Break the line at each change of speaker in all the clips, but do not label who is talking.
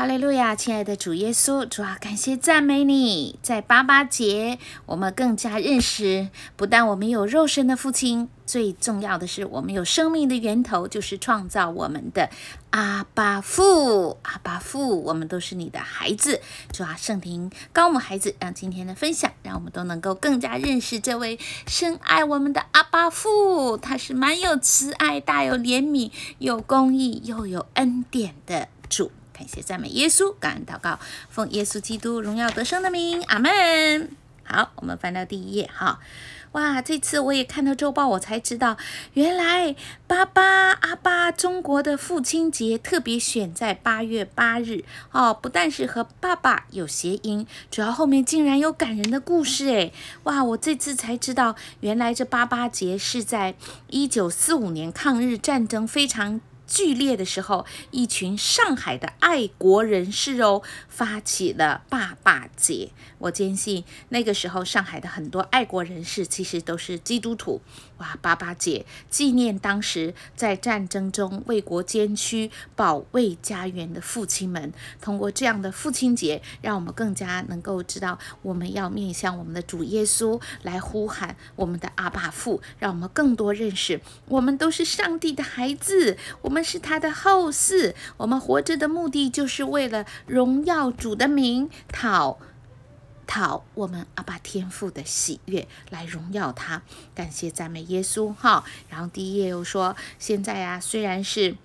哈利路亚，亲爱的主耶稣，主啊，感谢赞美你。在八八节，我们更加认识，不但我们有肉身的父亲，最重要的是，我们有生命的源头，就是创造我们的阿爸父。阿爸父，我们都是你的孩子。主啊，圣灵高母孩子，让今天的分享，让我们都能够更加认识这位深爱我们的阿爸父。他是满有慈爱、大有怜悯、有公义又有恩典的主。感谢赞美耶稣，感恩祷告，奉耶稣基督荣耀得胜的名，阿门。好，我们翻到第一页哈。哇，这次我也看到周报，我才知道，原来八八阿爸中国的父亲节特别选在八月八日哦，不但是和爸爸有谐音，主要后面竟然有感人的故事诶。哇，我这次才知道，原来这八八节是在一九四五年抗日战争非常。剧烈的时候，一群上海的爱国人士哦，发起了爸爸节。我坚信那个时候上海的很多爱国人士其实都是基督徒。哇，八八节纪念当时在战争中为国捐躯、保卫家园的父亲们。通过这样的父亲节，让我们更加能够知道，我们要面向我们的主耶稣来呼喊我们的阿爸父，让我们更多认识，我们都是上帝的孩子，我们是他的后嗣，我们活着的目的就是为了荣耀主的名，讨。讨我们阿爸天父的喜悦，来荣耀他，感谢赞美耶稣哈。然后第一页又说，现在呀，虽然是。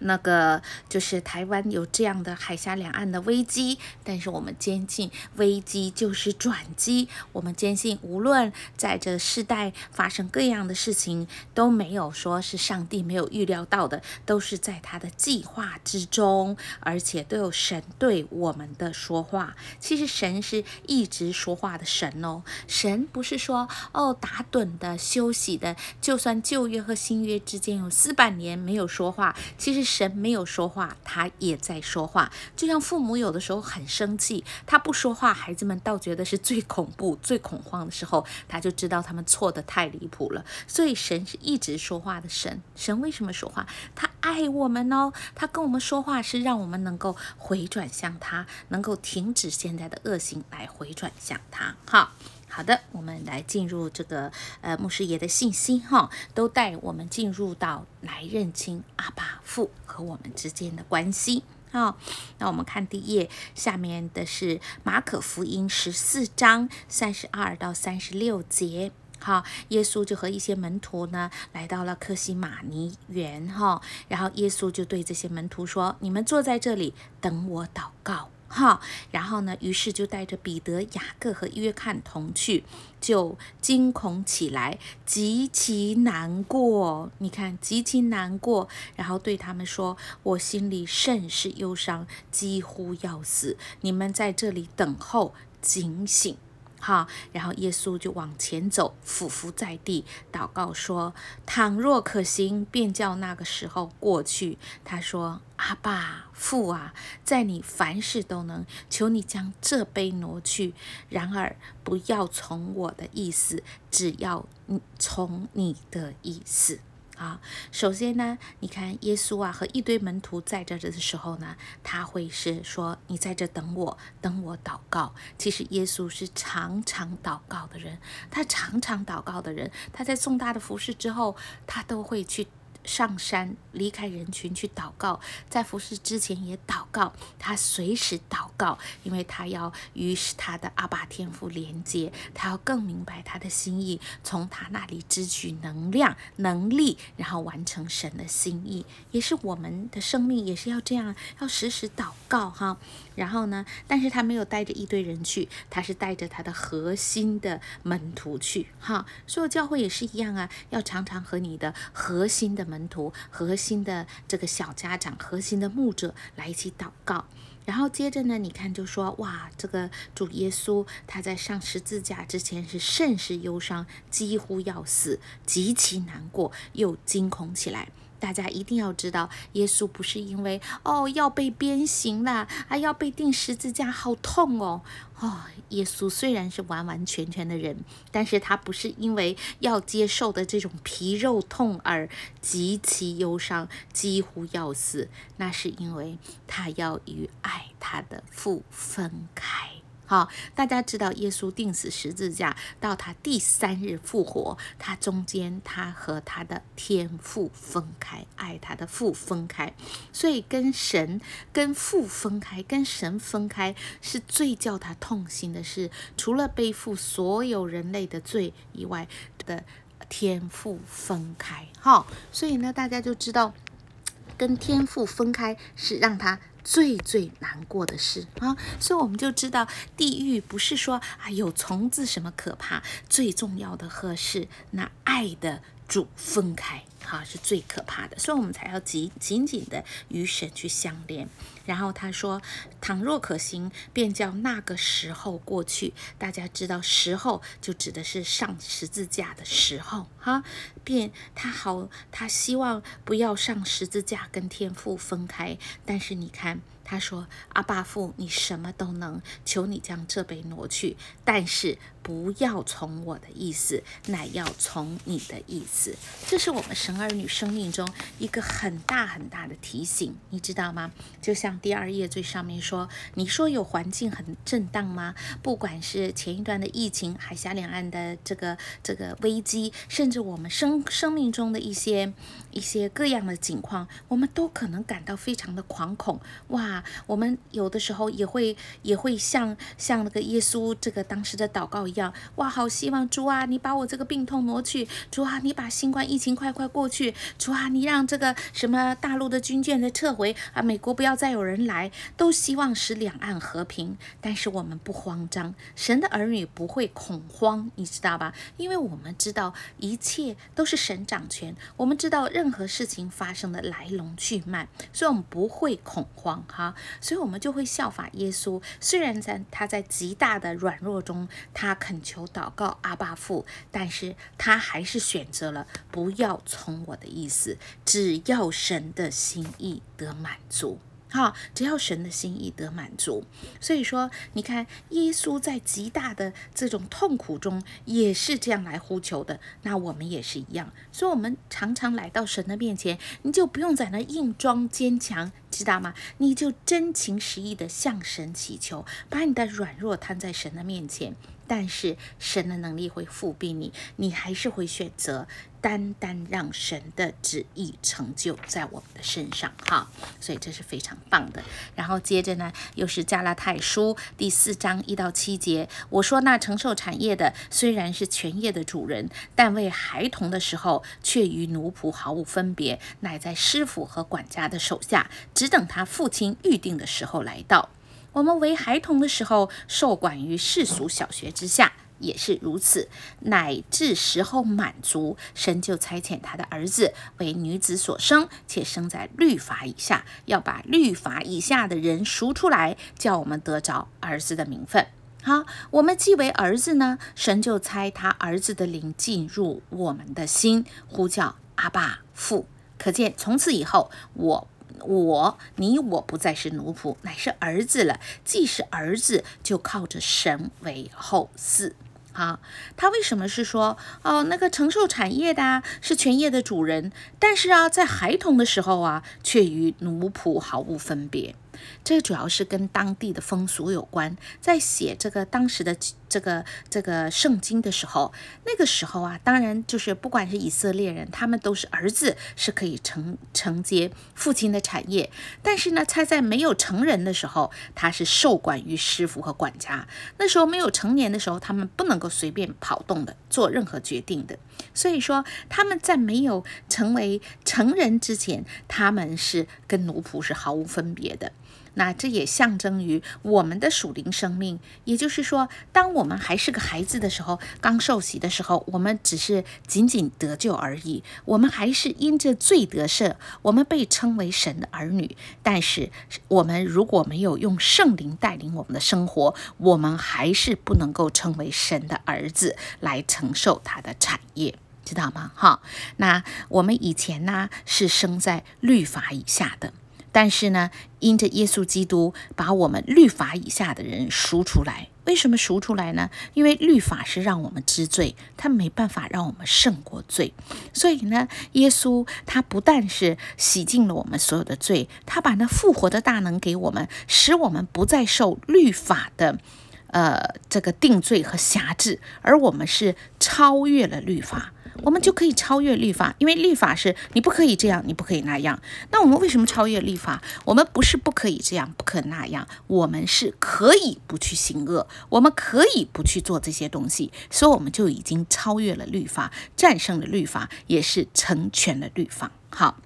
那个就是台湾有这样的海峡两岸的危机，但是我们坚信危机就是转机。我们坚信，无论在这世代发生各样的事情，都没有说是上帝没有预料到的，都是在他的计划之中，而且都有神对我们的说话。其实神是一直说话的神哦，神不是说哦打盹的休息的，就算旧约和新约之间有四百年没有说话，其实。神没有说话，他也在说话。就像父母有的时候很生气，他不说话，孩子们倒觉得是最恐怖、最恐慌的时候，他就知道他们错得太离谱了。所以神是一直说话的神。神为什么说话？他爱我们哦，他跟我们说话是让我们能够回转向他，能够停止现在的恶行，来回转向他。好。好的，我们来进入这个呃牧师爷的信息哈，都带我们进入到来认清阿爸父和我们之间的关系。好，那我们看第一页，下面的是马可福音十四章三十二到三十六节。好，耶稣就和一些门徒呢来到了客西马尼园哈，然后耶稣就对这些门徒说：“你们坐在这里等我祷告。”哈，然后呢，于是就带着彼得、雅各和约翰同去，就惊恐起来，极其难过。你看，极其难过，然后对他们说：“我心里甚是忧伤，几乎要死。你们在这里等候，警醒。”好，然后耶稣就往前走，俯伏在地，祷告说：“倘若可行，便叫那个时候过去。”他说：“阿爸父啊，在你凡事都能，求你将这杯挪去。然而不要从我的意思，只要从你的意思。”啊，首先呢，你看耶稣啊和一堆门徒在这的时候呢，他会是说：“你在这等我，等我祷告。”其实耶稣是常常祷告的人，他常常祷告的人，他在重大的服事之后，他都会去。上山离开人群去祷告，在服侍之前也祷告，他随时祷告，因为他要与他的阿爸天父连接，他要更明白他的心意，从他那里支取能量、能力，然后完成神的心意。也是我们的生命也是要这样，要时时祷告哈。然后呢，但是他没有带着一堆人去，他是带着他的核心的门徒去哈。所有教会也是一样啊，要常常和你的核心的门。门徒核心的这个小家长，核心的牧者来一起祷告，然后接着呢，你看就说哇，这个主耶稣他在上十字架之前是甚是忧伤，几乎要死，极其难过，又惊恐起来。大家一定要知道，耶稣不是因为哦要被鞭刑了，啊要被钉十字架，好痛哦哦。耶稣虽然是完完全全的人，但是他不是因为要接受的这种皮肉痛而极其忧伤，几乎要死，那是因为他要与爱他的父分开。好，大家知道耶稣钉死十字架，到他第三日复活，他中间他和他的天父分开，爱他的父分开，所以跟神、跟父分开、跟神分开，是最叫他痛心的事。除了背负所有人类的罪以外的天父分开。好，所以呢，大家就知道跟天父分开是让他。最最难过的事啊，所以我们就知道地狱不是说啊有虫子什么可怕，最重要的和是那爱的主分开。哈，是最可怕的，所以我们才要紧紧紧的与神去相连。然后他说：“倘若可行，便叫那个时候过去。”大家知道，时候就指的是上十字架的时候。哈，便他好，他希望不要上十字架跟天父分开。但是你看。他说：“阿爸父，你什么都能，求你将这杯挪去，但是不要从我的意思，乃要从你的意思。”这是我们神儿女生命中一个很大很大的提醒，你知道吗？就像第二页最上面说：“你说有环境很震荡吗？不管是前一段的疫情、海峡两岸的这个这个危机，甚至我们生生命中的一些一些各样的境况，我们都可能感到非常的惶恐。哇！”我们有的时候也会也会像像那个耶稣这个当时的祷告一，哇，好希望主啊，你把我这个病痛挪去，主啊，你把新冠疫情快快过去，主啊，你让这个什么大陆的军舰的撤回啊，美国不要再有人来，都希望使两岸和平。但是我们不慌张，神的儿女不会恐慌，你知道吧？因为我们知道一切都是神掌权，我们知道任何事情发生的来龙去脉，所以我们不会恐慌哈。所以，我们就会效法耶稣。虽然在他在极大的软弱中，他恳求祷告阿爸父，但是他还是选择了不要从我的意思，只要神的心意得满足。好，只要神的心意得满足，所以说，你看耶稣在极大的这种痛苦中也是这样来呼求的。那我们也是一样，所以，我们常常来到神的面前，你就不用在那硬装坚强，知道吗？你就真情实意的向神祈求，把你的软弱摊在神的面前。但是神的能力会复庇你，你还是会选择单单让神的旨意成就在我们的身上，哈，所以这是非常棒的。然后接着呢，又是加拉太书第四章一到七节，我说那承受产业的虽然是全业的主人，但为孩童的时候却与奴仆毫无分别，乃在师傅和管家的手下，只等他父亲预定的时候来到。我们为孩童的时候，受管于世俗小学之下，也是如此。乃至时候满足，神就差遣他的儿子为女子所生，且生在律法以下，要把律法以下的人赎出来，叫我们得着儿子的名分。好，我们既为儿子呢，神就差他儿子的灵进入我们的心，呼叫阿爸父。可见从此以后，我。我，你我不再是奴仆，乃是儿子了。既是儿子，就靠着神为后嗣。啊，他为什么是说哦，那个承受产业的啊，是全业的主人，但是啊，在孩童的时候啊，却与奴仆毫无分别。这主要是跟当地的风俗有关。在写这个当时的这个这个圣经的时候，那个时候啊，当然就是不管是以色列人，他们都是儿子，是可以承承接父亲的产业。但是呢，他在没有成人的时候，他是受管于师傅和管家。那时候没有成年的时候，他们不能够随便跑动的，做任何决定的。所以说，他们在没有成为成人之前，他们是跟奴仆是毫无分别的。那这也象征于我们的属灵生命，也就是说，当我们还是个孩子的时候，刚受洗的时候，我们只是仅仅得救而已，我们还是因着罪得赦，我们被称为神的儿女。但是，我们如果没有用圣灵带领我们的生活，我们还是不能够称为神的儿子，来承受他的产业。知道吗？哈，那我们以前呢是生在律法以下的。但是呢，因着耶稣基督把我们律法以下的人赎出来，为什么赎出来呢？因为律法是让我们知罪，他没办法让我们胜过罪。所以呢，耶稣他不但是洗净了我们所有的罪，他把那复活的大能给我们，使我们不再受律法的呃这个定罪和辖制，而我们是超越了律法。我们就可以超越律法，因为律法是你不可以这样，你不可以那样。那我们为什么超越律法？我们不是不可以这样，不可那样，我们是可以不去行恶，我们可以不去做这些东西，所以我们就已经超越了律法，战胜了律法，也是成全了律法。好。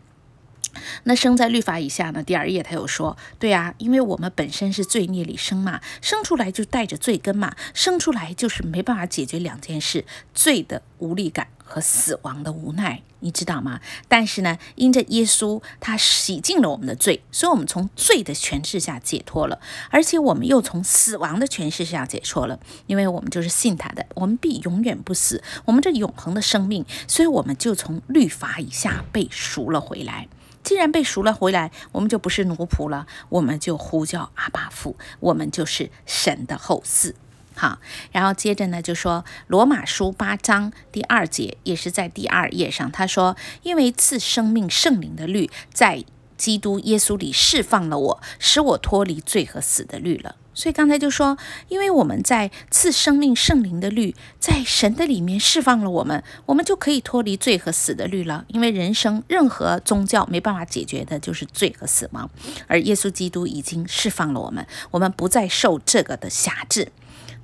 那生在律法以下呢？第二页他又说，对啊，因为我们本身是罪孽里生嘛，生出来就带着罪根嘛，生出来就是没办法解决两件事：罪的无力感和死亡的无奈，你知道吗？但是呢，因着耶稣他洗净了我们的罪，所以我们从罪的权势下解脱了，而且我们又从死亡的权势下解脱了，因为我们就是信他的，我们必永远不死，我们这永恒的生命，所以我们就从律法以下被赎了回来。既然被赎了回来，我们就不是奴仆了，我们就呼叫阿爸父，我们就是神的后嗣。好，然后接着呢，就说罗马书八章第二节，也是在第二页上，他说：“因为赐生命圣灵的律，在基督耶稣里释放了我，使我脱离罪和死的律了。”所以刚才就说，因为我们在赐生命圣灵的律，在神的里面释放了我们，我们就可以脱离罪和死的律了。因为人生任何宗教没办法解决的就是罪和死亡，而耶稣基督已经释放了我们，我们不再受这个的辖制。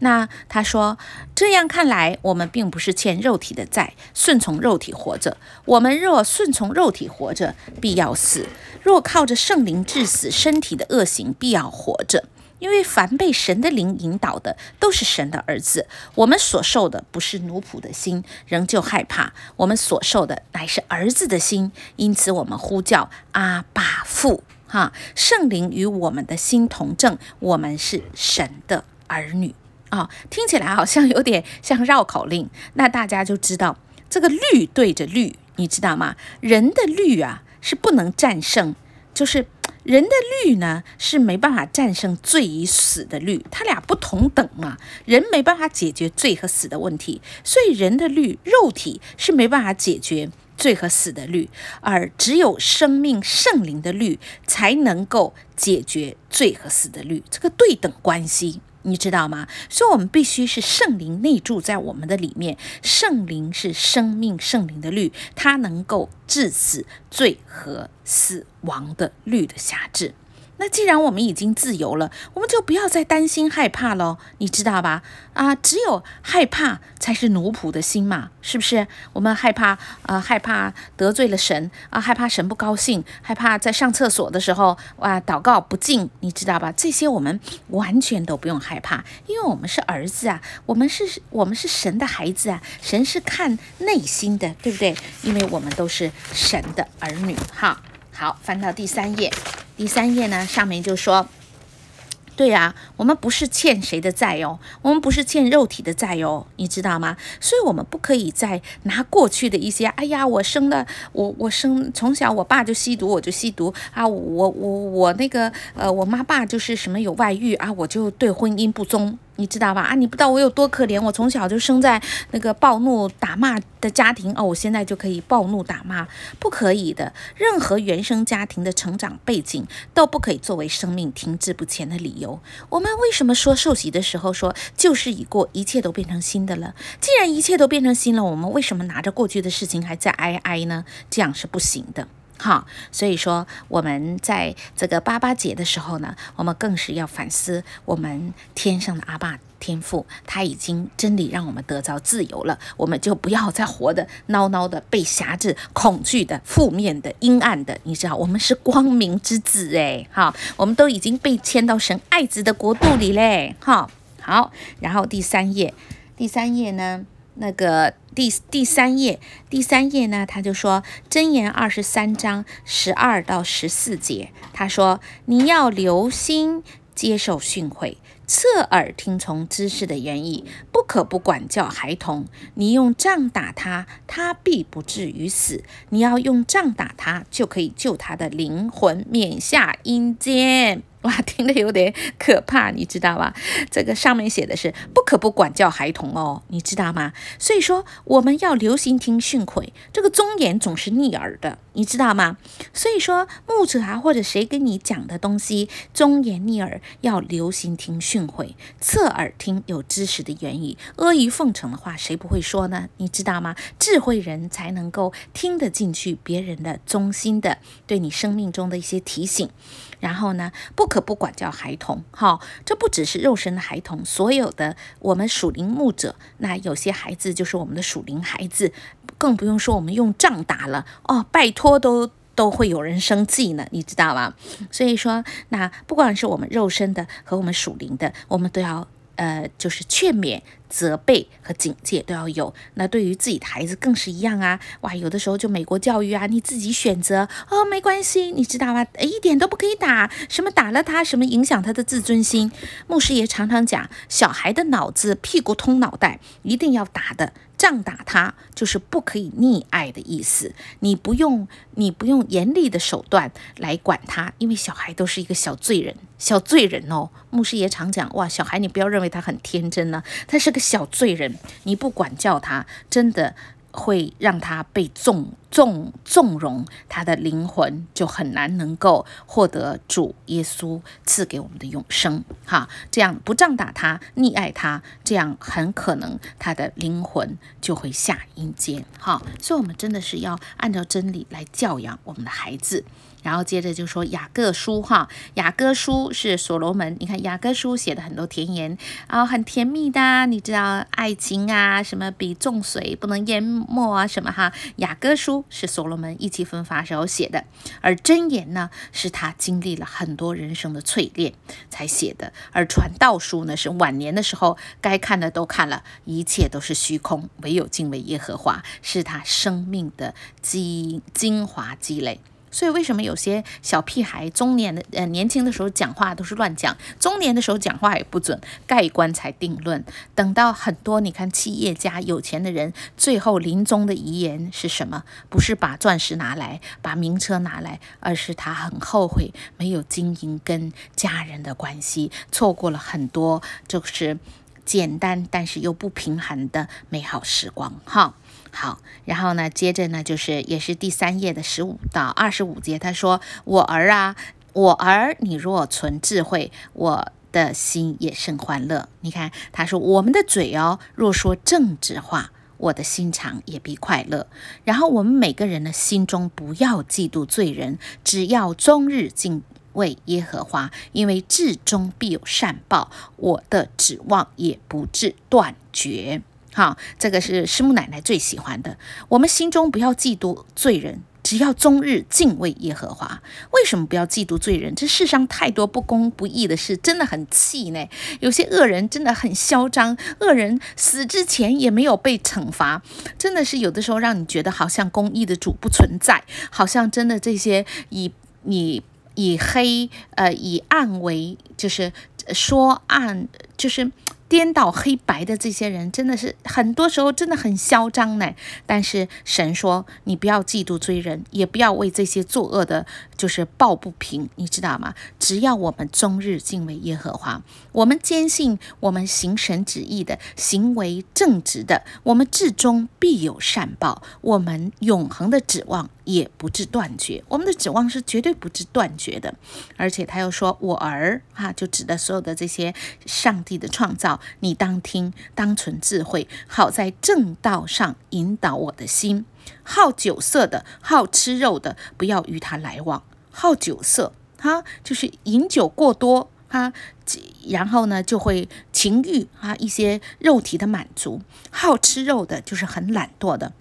那他说，这样看来，我们并不是欠肉体的债，顺从肉体活着。我们若顺从肉体活着，必要死；若靠着圣灵致死身体的恶行，必要活着。因为凡被神的灵引导的，都是神的儿子。我们所受的不是奴仆的心，仍旧害怕；我们所受的乃是儿子的心，因此我们呼叫阿爸父。哈，圣灵与我们的心同证，我们是神的儿女。啊、听起来好像有点像绕口令。那大家就知道，这个律对着律，你知道吗？人的律啊，是不能战胜，就是。人的律呢，是没办法战胜罪与死的律，它俩不同等嘛。人没办法解决罪和死的问题，所以人的律，肉体是没办法解决罪和死的律，而只有生命圣灵的律才能够解决罪和死的律，这个对等关系。你知道吗？所以，我们必须是圣灵内住在我们的里面。圣灵是生命圣灵的律，它能够致死罪和死亡的律的辖制。那既然我们已经自由了，我们就不要再担心害怕喽，你知道吧？啊，只有害怕才是奴仆的心嘛，是不是？我们害怕，呃，害怕得罪了神啊，害怕神不高兴，害怕在上厕所的时候哇，祷告不敬，你知道吧？这些我们完全都不用害怕，因为我们是儿子啊，我们是，我们是神的孩子啊，神是看内心的，对不对？因为我们都是神的儿女。哈，好，翻到第三页。第三页呢，上面就说，对呀，我们不是欠谁的债哦，我们不是欠肉体的债哦，你知道吗？所以，我们不可以再拿过去的一些，哎呀，我生的，我我生从小我爸就吸毒，我就吸毒啊，我我我那个呃，我妈爸就是什么有外遇啊，我就对婚姻不忠。你知道吧？啊，你不知道我有多可怜。我从小就生在那个暴怒打骂的家庭哦，我现在就可以暴怒打骂，不可以的。任何原生家庭的成长背景都不可以作为生命停滞不前的理由。我们为什么说受洗的时候说旧事已过，一切都变成新的了？既然一切都变成新了，我们为什么拿着过去的事情还在哀哀呢？这样是不行的。好，所以说我们在这个八八节的时候呢，我们更是要反思我们天上的阿爸天父，他已经真理让我们得着自由了，我们就不要再活得孬孬的，被辖制、恐惧的、负面的、阴暗的。你知道，我们是光明之子诶，好，我们都已经被迁到神爱子的国度里嘞。哈，好，然后第三页，第三页呢？那个第第三页，第三页呢，他就说箴言二十三章十二到十四节，他说你要留心接受训诲，侧耳听从知识的言语，不可不管教孩童。你用杖打他，他必不至于死；你要用杖打他，就可以救他的灵魂免下阴间。哇，听得有点可怕，你知道吗？这个上面写的是不可不管教孩童哦，你知道吗？所以说我们要留心听训诲，这个忠言总是逆耳的，你知道吗？所以说牧者啊，或者谁跟你讲的东西忠言逆耳，要留心听训诲，侧耳听有知识的言语，阿谀奉承的话，谁不会说呢？你知道吗？智慧人才能够听得进去别人的忠心的对你生命中的一些提醒。然后呢，不可不管教孩童，哈、这不只是肉身的孩童，所有的我们属灵牧者，那有些孩子就是我们的属灵孩子，更不用说我们用杖打了，哦，拜托都都会有人生气呢，你知道吗？所以说，那不管是我们肉身的和我们属灵的，我们都要。呃，就是劝勉、责备和警戒都要有。那对于自己的孩子更是一样啊！哇，有的时候就美国教育啊，你自己选择哦，没关系，你知道吗？一点都不可以打，什么打了他，什么影响他的自尊心。牧师也常常讲，小孩的脑子屁股通脑袋，一定要打的。仗打他就是不可以溺爱的意思，你不用你不用严厉的手段来管他，因为小孩都是一个小罪人，小罪人哦。牧师也常讲，哇，小孩你不要认为他很天真呢，他是个小罪人，你不管教他，真的。会让他被纵纵纵容，他的灵魂就很难能够获得主耶稣赐给我们的永生。哈，这样不仗打他，溺爱他，这样很可能他的灵魂就会下阴间。哈，所以我们真的是要按照真理来教养我们的孩子。然后接着就说雅各书哈，雅各书是所罗门，你看雅各书写的很多甜言啊，很甜蜜的，你知道爱情啊，什么比重水不能淹没啊，什么哈，雅各书是所罗门意气风发时候写的，而箴言呢，是他经历了很多人生的淬炼才写的，而传道书呢，是晚年的时候该看的都看了，一切都是虚空，唯有敬畏耶和华，是他生命的精精华积累。所以，为什么有些小屁孩中年的呃年轻的时候讲话都是乱讲，中年的时候讲话也不准，盖棺才定论。等到很多你看企业家有钱的人，最后临终的遗言是什么？不是把钻石拿来，把名车拿来，而是他很后悔没有经营跟家人的关系，错过了很多就是简单但是又不平衡的美好时光。哈。好，然后呢，接着呢，就是也是第三页的十五到二十五节，他说：“我儿啊，我儿，你若存智慧，我的心也甚欢乐。你看，他说我们的嘴哦，若说正直话，我的心肠也必快乐。然后我们每个人的心中不要嫉妒罪人，只要终日敬畏耶和华，因为至终必有善报，我的指望也不致断绝。”好，这个是师母奶奶最喜欢的。我们心中不要嫉妒罪人，只要终日敬畏耶和华。为什么不要嫉妒罪人？这世上太多不公不义的事，真的很气呢。有些恶人真的很嚣张，恶人死之前也没有被惩罚，真的是有的时候让你觉得好像公义的主不存在，好像真的这些以以以黑呃以暗为就是说暗就是。颠倒黑白的这些人，真的是很多时候真的很嚣张呢。但是神说，你不要嫉妒罪人，也不要为这些作恶的，就是抱不平，你知道吗？只要我们终日敬畏耶和华，我们坚信我们行神旨意的，行为正直的，我们至终必有善报，我们永恒的指望也不致断绝。我们的指望是绝对不致断绝的。而且他又说：“我儿，哈，就指的所有的这些上帝的创造。”你当听，当存智慧，好在正道上引导我的心。好酒色的，好吃肉的，不要与他来往。好酒色，哈，就是饮酒过多，哈，然后呢就会情欲啊，一些肉体的满足。好吃肉的，就是很懒惰的。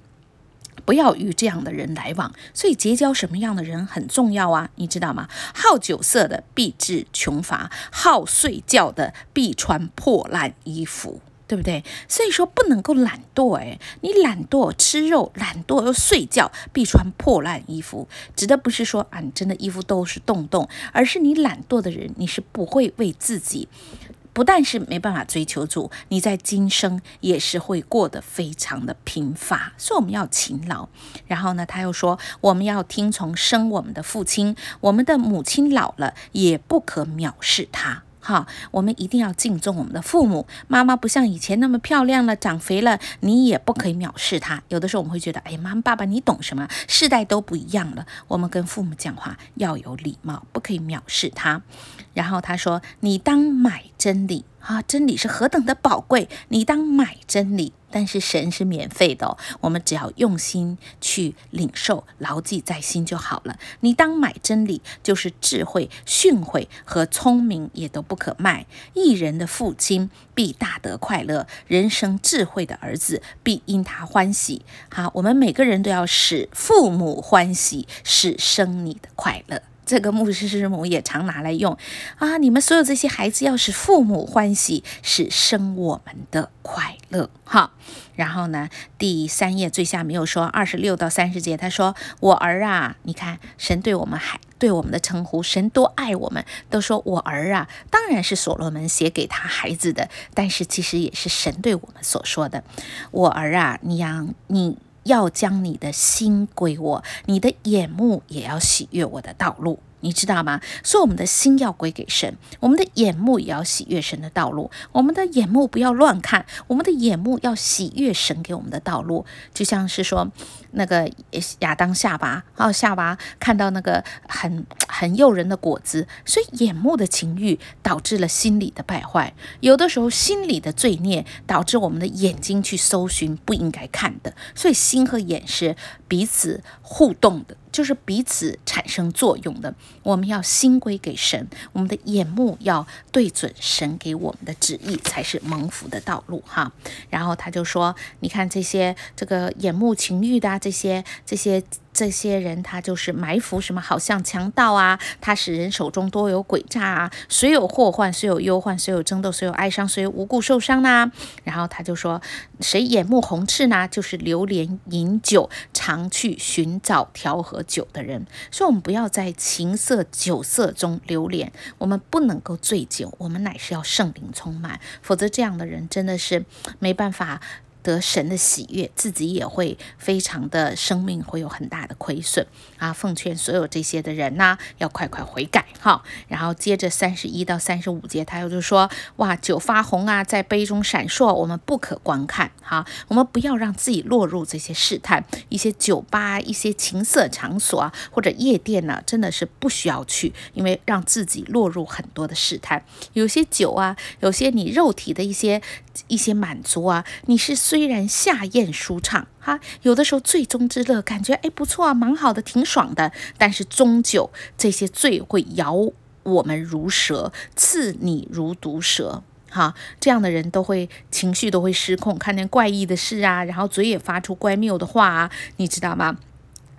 不要与这样的人来往，所以结交什么样的人很重要啊，你知道吗？好酒色的必致穷乏，好睡觉的必穿破烂衣服。对不对？所以说不能够懒惰，哎，你懒惰吃肉，懒惰又睡觉，必穿破烂衣服。指的不是说啊，你真的衣服都是洞洞，而是你懒惰的人，你是不会为自己，不但是没办法追求主，你在今生也是会过得非常的贫乏。所以我们要勤劳。然后呢，他又说，我们要听从生我们的父亲，我们的母亲老了，也不可藐视他。好，我们一定要敬重我们的父母。妈妈不像以前那么漂亮了，长肥了，你也不可以藐视她。有的时候我们会觉得，哎呀，妈妈爸爸你懂什么？世代都不一样了，我们跟父母讲话要有礼貌，不可以藐视他。然后他说，你当买真理。啊，真理是何等的宝贵，你当买真理。但是神是免费的哦，我们只要用心去领受，牢记在心就好了。你当买真理，就是智慧、训诲和聪明也都不可卖。一人的父亲必大得快乐，人生智慧的儿子必因他欢喜。好，我们每个人都要使父母欢喜，使生你的快乐。这个牧师师母也常拿来用啊！你们所有这些孩子要使父母欢喜，使生我们的快乐。哈，然后呢，第三页最下面有说二十六到三十节，他说：“我儿啊，你看神对我们还对我们的称呼，神多爱我们，都说我儿啊，当然是所罗门写给他孩子的，但是其实也是神对我们所说的。我儿啊，你要你。”要将你的心归我，你的眼目也要喜悦我的道路。你知道吗？所以我们的心要归给神，我们的眼目也要喜悦神的道路。我们的眼目不要乱看，我们的眼目要喜悦神给我们的道路。就像是说，那个亚当夏娃，哦，夏娃看到那个很很诱人的果子，所以眼目的情欲导致了心理的败坏。有的时候，心理的罪孽导致我们的眼睛去搜寻不应该看的。所以，心和眼是彼此互动的。就是彼此产生作用的，我们要心归给神，我们的眼目要对准神给我们的旨意，才是蒙福的道路哈。然后他就说：“你看这些这个眼目情欲的这些这些。”这些人他就是埋伏什么，好像强盗啊！他使人手中多有诡诈啊！谁有祸患，谁有忧患，谁有争斗，谁有哀伤，谁无故受伤呢？然后他就说，谁眼目红赤呢？就是流连饮酒，常去寻找调和酒的人。所以，我们不要在情色酒色中流连，我们不能够醉酒，我们乃是要圣灵充满，否则这样的人真的是没办法。得神的喜悦，自己也会非常的生命会有很大的亏损啊！奉劝所有这些的人呐，要快快悔改哈。然后接着三十一到三十五节，他又就说：哇，酒发红啊，在杯中闪烁，我们不可观看哈。我们不要让自己落入这些试探，一些酒吧、一些情色场所啊，或者夜店呢，真的是不需要去，因为让自己落入很多的试探。有些酒啊，有些你肉体的一些一些满足啊，你是虽虽然下咽舒畅哈，有的时候醉中之乐，感觉哎不错啊，蛮好的，挺爽的。但是终究这些醉会咬我们如蛇，刺你如毒蛇哈。这样的人都会情绪都会失控，看见怪异的事啊，然后嘴也发出乖谬的话啊，你知道吗？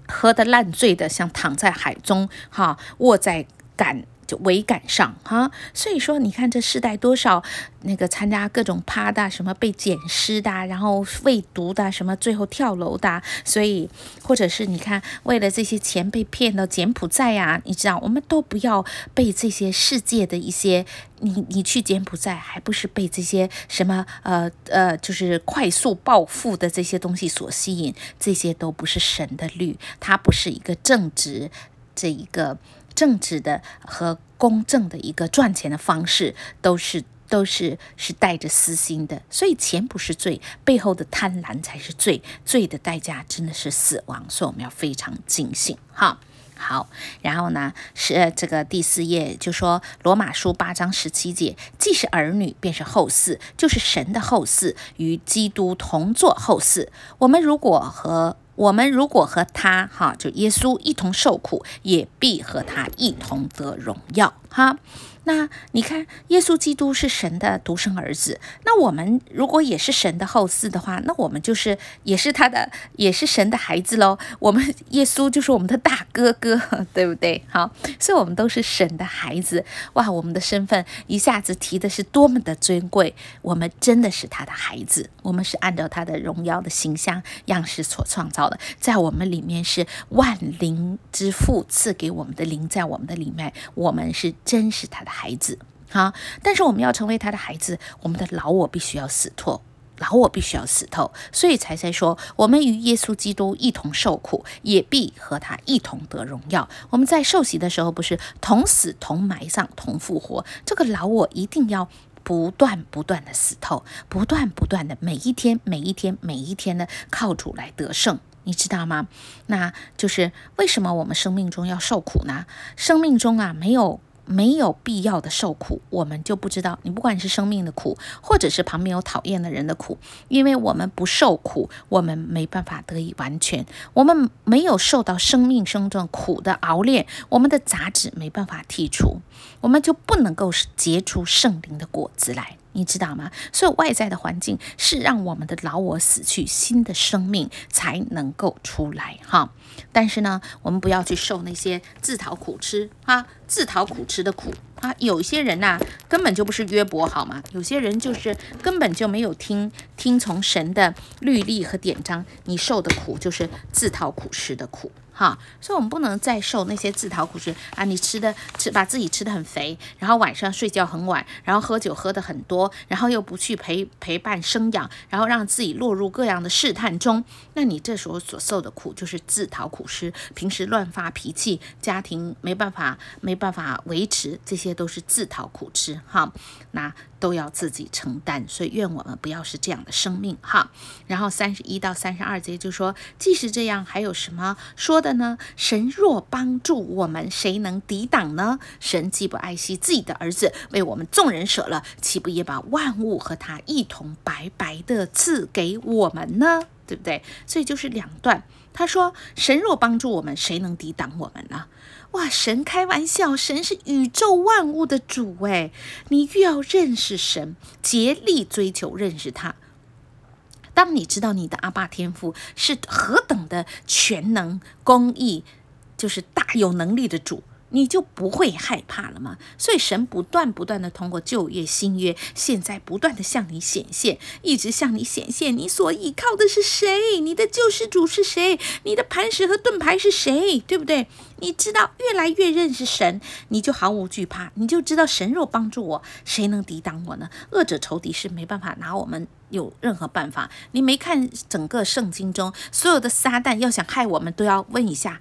喝得烂醉的，像躺在海中哈，卧在杆。就桅杆上哈，所以说你看这世代多少那个参加各种趴的，什么被捡尸的，然后喂毒的，什么最后跳楼的，所以或者是你看为了这些钱被骗到柬埔寨呀，你知道，我们都不要被这些世界的一些，你你去柬埔寨还不是被这些什么呃呃，就是快速暴富的这些东西所吸引，这些都不是神的律，它不是一个正直这一个。正直的和公正的一个赚钱的方式，都是都是是带着私心的，所以钱不是罪，背后的贪婪才是罪，罪的代价真的是死亡，所以我们要非常警醒哈。好，然后呢是这个第四页就说罗马书八章十七节，既是儿女，便是后嗣，就是神的后嗣，与基督同作后嗣。我们如果和我们如果和他哈，就耶稣一同受苦，也必和他一同得荣耀哈。那你看，耶稣基督是神的独生儿子，那我们如果也是神的后嗣的话，那我们就是也是他的，也是神的孩子喽。我们耶稣就是我们的大哥哥，对不对？好，所以我们都是神的孩子。哇，我们的身份一下子提的是多么的尊贵，我们真的是他的孩子，我们是按照他的荣耀的形象样式所创造的，在我们里面是万灵之父赐给我们的灵，在我们的里面，我们是真是他的孩子。好，但是我们要成为他的孩子，我们的老我必须要死透，老我必须要死透，所以才在说，我们与耶稣基督一同受苦，也必和他一同得荣耀。我们在受洗的时候，不是同死、同埋葬、同复活，这个老我一定要不断不断的死透，不断不断的每一天、每一天、每一天的靠主来得胜，你知道吗？那就是为什么我们生命中要受苦呢？生命中啊，没有。没有必要的受苦，我们就不知道。你不管是生命的苦，或者是旁边有讨厌的人的苦，因为我们不受苦，我们没办法得以完全。我们没有受到生命生中苦的熬炼，我们的杂质没办法剔除，我们就不能够结出圣灵的果子来。你知道吗？所以外在的环境是让我们的老我死去，新的生命才能够出来哈。但是呢，我们不要去受那些自讨苦吃哈，自讨苦吃的苦啊。有些人呐、根本就不是约伯好吗？有些人就是根本就没有听听从神的律例和典章，你受的苦就是自讨苦吃的苦。哈，所以我们不能再受那些自讨苦吃啊！你吃的吃，把自己吃得很肥，然后晚上睡觉很晚，然后喝酒喝得很多，然后又不去陪陪伴生养，然后让自己落入各样的试探中。那你这时候所受的苦就是自讨苦吃，平时乱发脾气，家庭没办法没办法维持，这些都是自讨苦吃。哈，那。都要自己承担，所以愿我们不要是这样的生命哈。然后三十一到三十二节就说，既是这样，还有什么说的呢？神若帮助我们，谁能抵挡呢？神既不爱惜自己的儿子，为我们众人舍了，岂不也把万物和他一同白白的赐给我们呢？对不对？所以就是两段。他说：“神若帮助我们，谁能抵挡我们呢？”哇，神开玩笑，神是宇宙万物的主哎，你越要认识神，竭力追求认识他。当你知道你的阿爸天赋是何等的全能、公义，就是大有能力的主。你就不会害怕了吗？所以神不断不断的通过旧约、新约，现在不断的向你显现，一直向你显现。你所依靠的是谁？你的救世主是谁？你的磐石和盾牌是谁？对不对？你知道越来越认识神，你就毫无惧怕。你就知道神若帮助我，谁能抵挡我呢？恶者仇敌是没办法拿我们有任何办法。你没看整个圣经中所有的撒旦要想害我们，都要问一下。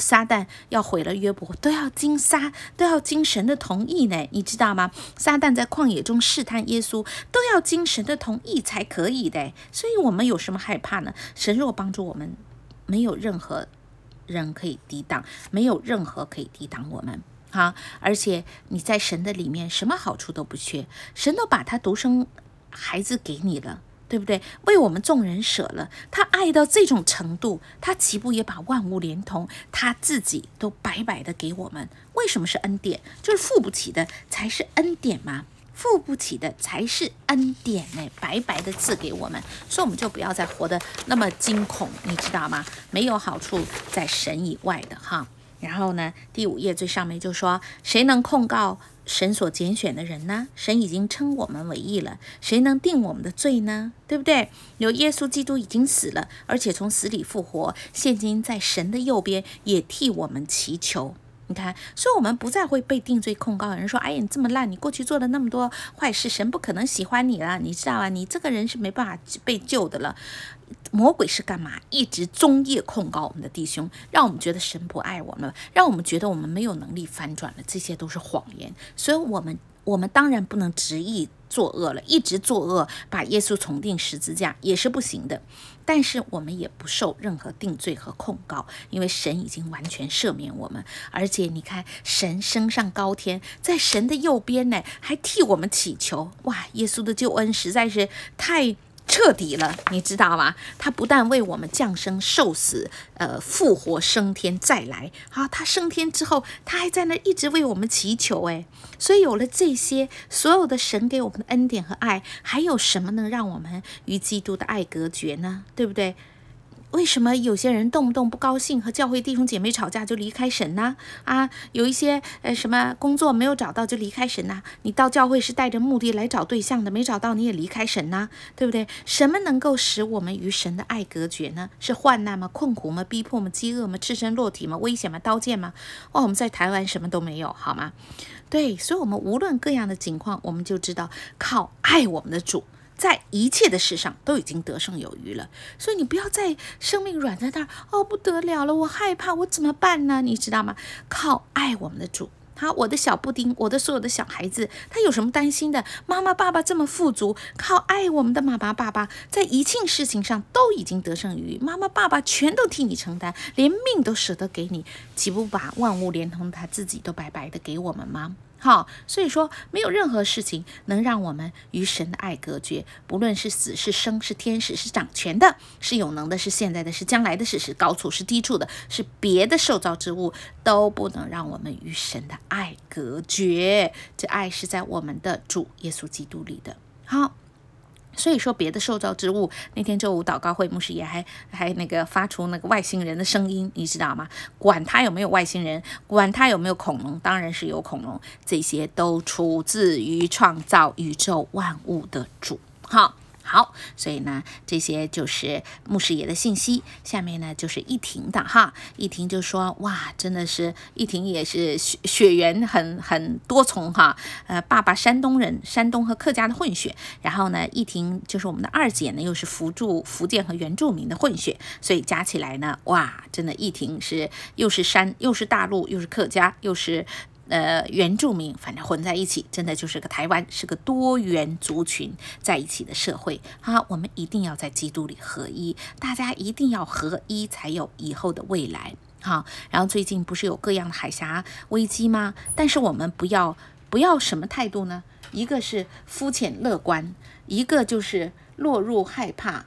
撒旦要毁了约伯，都要经撒，都要经神的同意呢，你知道吗？撒旦在旷野中试探耶稣，都要经神的同意才可以的。所以，我们有什么害怕呢？神若帮助我们，没有任何人可以抵挡，没有任何可以抵挡我们。哈，而且你在神的里面，什么好处都不缺，神都把他独生孩子给你了。对不对？为我们众人舍了，他爱到这种程度，他岂不也把万物连同他自己都白白的给我们？为什么是恩典？就是付不起的才是恩典吗？付不起的才是恩典呢，白白的赐给我们，所以我们就不要再活得那么惊恐，你知道吗？没有好处在神以外的哈。然后呢，第五页最上面就说：谁能控告？神所拣选的人呢？神已经称我们为义了，谁能定我们的罪呢？对不对？有耶稣基督已经死了，而且从死里复活，现今在神的右边，也替我们祈求。你看，所以我们不再会被定罪控告。人说：“哎呀，你这么烂，你过去做了那么多坏事，神不可能喜欢你了，你知道啊？你这个人是没办法被救的了。”魔鬼是干嘛？一直终夜控告我们的弟兄，让我们觉得神不爱我们，让我们觉得我们没有能力翻转了。这些都是谎言。所以，我们我们当然不能执意作恶了，一直作恶，把耶稣重钉十字架也是不行的。但是，我们也不受任何定罪和控告，因为神已经完全赦免我们。而且，你看，神升上高天，在神的右边呢，还替我们祈求。哇，耶稣的救恩实在是太。彻底了，你知道吗？他不但为我们降生、受死、呃复活、升天再来，好，他升天之后，他还在那一直为我们祈求，诶，所以有了这些所有的神给我们的恩典和爱，还有什么能让我们与基督的爱隔绝呢？对不对？为什么有些人动不动不高兴，和教会弟兄姐妹吵架就离开神呢？啊，有一些呃什么工作没有找到就离开神呢？你到教会是带着目的来找对象的，没找到你也离开神呢？对不对？什么能够使我们与神的爱隔绝呢？是患难吗？困苦吗？逼迫吗？饥饿吗？赤身裸体吗？危险吗？刀剑吗？哦，我们在台湾什么都没有，好吗？对，所以，我们无论各样的情况，我们就知道靠爱我们的主。在一切的事上都已经得胜有余了，所以你不要再生命软在那儿哦，不得了了，我害怕，我怎么办呢？你知道吗？靠爱我们的主，好，我的小布丁，我的所有的小孩子，他有什么担心的？妈妈爸爸这么富足，靠爱我们的妈妈爸爸，在一切事情上都已经得胜有余，妈妈爸爸全都替你承担，连命都舍得给你，岂不把万物连同他自己都白白的给我们吗？好，所以说没有任何事情能让我们与神的爱隔绝，不论是死是生，是天使是掌权的，是有能的，是现在的，是将来的是，是高处是低处的，是别的受造之物，都不能让我们与神的爱隔绝。这爱是在我们的主耶稣基督里的。好。所以说，别的受造之物，那天周五祷告会，牧师也还还那个发出那个外星人的声音，你知道吗？管他有没有外星人，管他有没有恐龙，当然是有恐龙，这些都出自于创造宇宙万物的主。好。好，所以呢，这些就是牧师爷的信息。下面呢，就是一婷的哈，一婷就说：“哇，真的是，一婷也是血血缘很很多重哈。呃，爸爸山东人，山东和客家的混血。然后呢，一婷就是我们的二姐呢，又是福住福建和原住民的混血。所以加起来呢，哇，真的，一婷是又是山，又是大陆，又是客家，又是。”呃，原住民反正混在一起，真的就是个台湾，是个多元族群在一起的社会。好，我们一定要在基督里合一，大家一定要合一，才有以后的未来。好，然后最近不是有各样的海峡危机吗？但是我们不要不要什么态度呢？一个是肤浅乐观，一个就是落入害怕，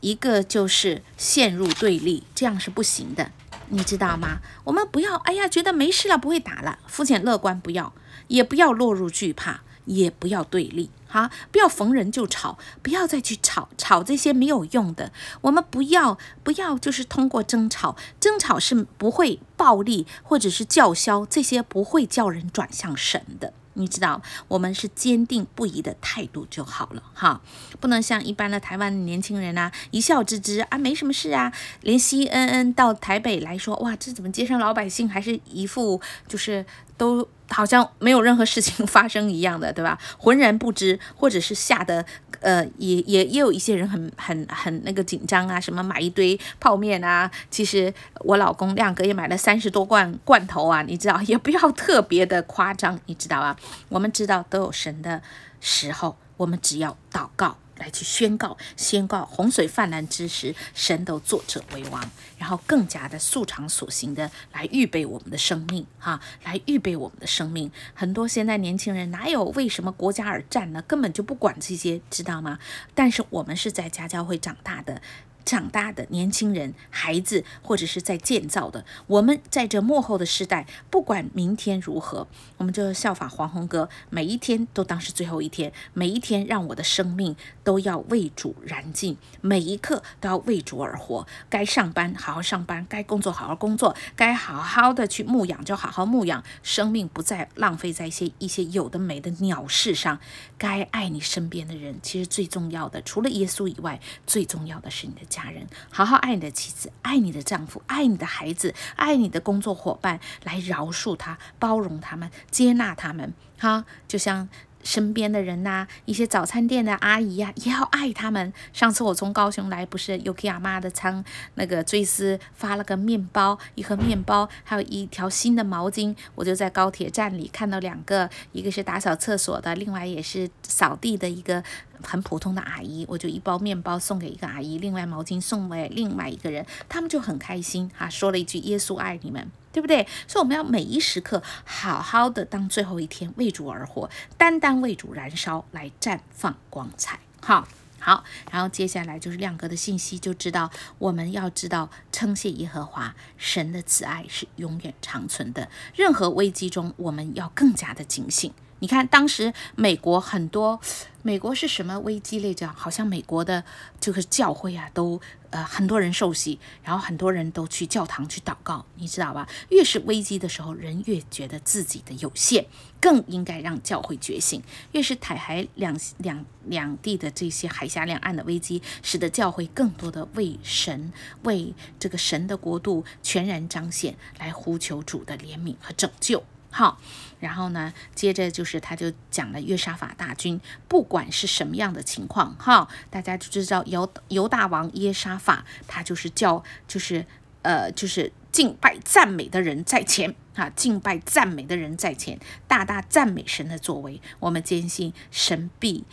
一个就是陷入对立，这样是不行的。你知道吗？我们不要，哎呀，觉得没事了，不会打了，肤浅乐观不要，也不要落入惧怕，也不要对立，哈，不要逢人就吵，不要再去吵，吵这些没有用的。我们不要，不要，就是通过争吵，争吵是不会暴力或者是叫嚣，这些不会叫人转向神的。你知道，我们是坚定不移的态度就好了哈，不能像一般的台湾年轻人啊，一笑置之啊，没什么事啊。连 CNN 到台北来说，哇，这怎么街上老百姓还是一副就是都好像没有任何事情发生一样的，对吧？浑然不知，或者是吓得。呃，也也也有一些人很很很那个紧张啊，什么买一堆泡面啊。其实我老公亮哥也买了三十多罐罐头啊，你知道，也不要特别的夸张，你知道吧？我们知道都有神的时候，我们只要祷告。来去宣告，宣告洪水泛滥之时，神都作者为王，然后更加的素常所行的来预备我们的生命，哈，来预备我们的生命。很多现在年轻人哪有为什么国家而战呢？根本就不管这些，知道吗？但是我们是在家教会长大的。长大的年轻人、孩子，或者是在建造的，我们在这幕后的时代，不管明天如何，我们就效法黄宏哥，每一天都当是最后一天，每一天让我的生命都要为主燃尽，每一刻都要为主而活。该上班好好上班，该工作好好工作，该好好的去牧养就好好牧养，生命不再浪费在一些一些有的没的鸟事上。该爱你身边的人，其实最重要的，除了耶稣以外，最重要的是你的家人。好好爱你的妻子，爱你的丈夫，爱你的孩子，爱你的工作伙伴，来饶恕他，包容他们，接纳他们。哈，就像。身边的人呐、一些早餐店的阿姨呀、啊，也要爱他们。上次我从高雄来，不是有给阿妈的仓那个追思发了个面包，一盒面包，还有一条新的毛巾。我就在高铁站里看到两个，一个是打扫厕所的，另外也是扫地的一个很普通的阿姨。我就一包面包送给一个阿姨，另外毛巾送给另外一个人，他们就很开心哈，说了一句耶稣爱你们。对不对？所以我们要每一时刻好好的当最后一天为主而活，单单为主燃烧，来绽放光彩。好。好，然后接下来就是亮哥的信息，就知道我们要知道称谢耶和华神的慈爱是永远长存的。任何危机中，我们要更加的警醒。你看，当时美国很多，美国是什么危机来着？好像美国的这个教会啊，都呃很多人受洗，然后很多人都去教堂去祷告，你知道吧？越是危机的时候，人越觉得自己的有限，更应该让教会觉醒。越是台海两两两地的这些海峡两岸的危机，使得教会更多的为神为这个神的国度全然彰显，来呼求主的怜悯和拯救。好，然后呢，接着就是他就讲了约沙法大军，不管是什么样的情况，哈，大家就知道犹犹大王耶沙法，他就是叫就是呃就是敬拜赞美的人在前，啊，敬拜赞美的人在前，大大赞美神的作为，我们坚信神必。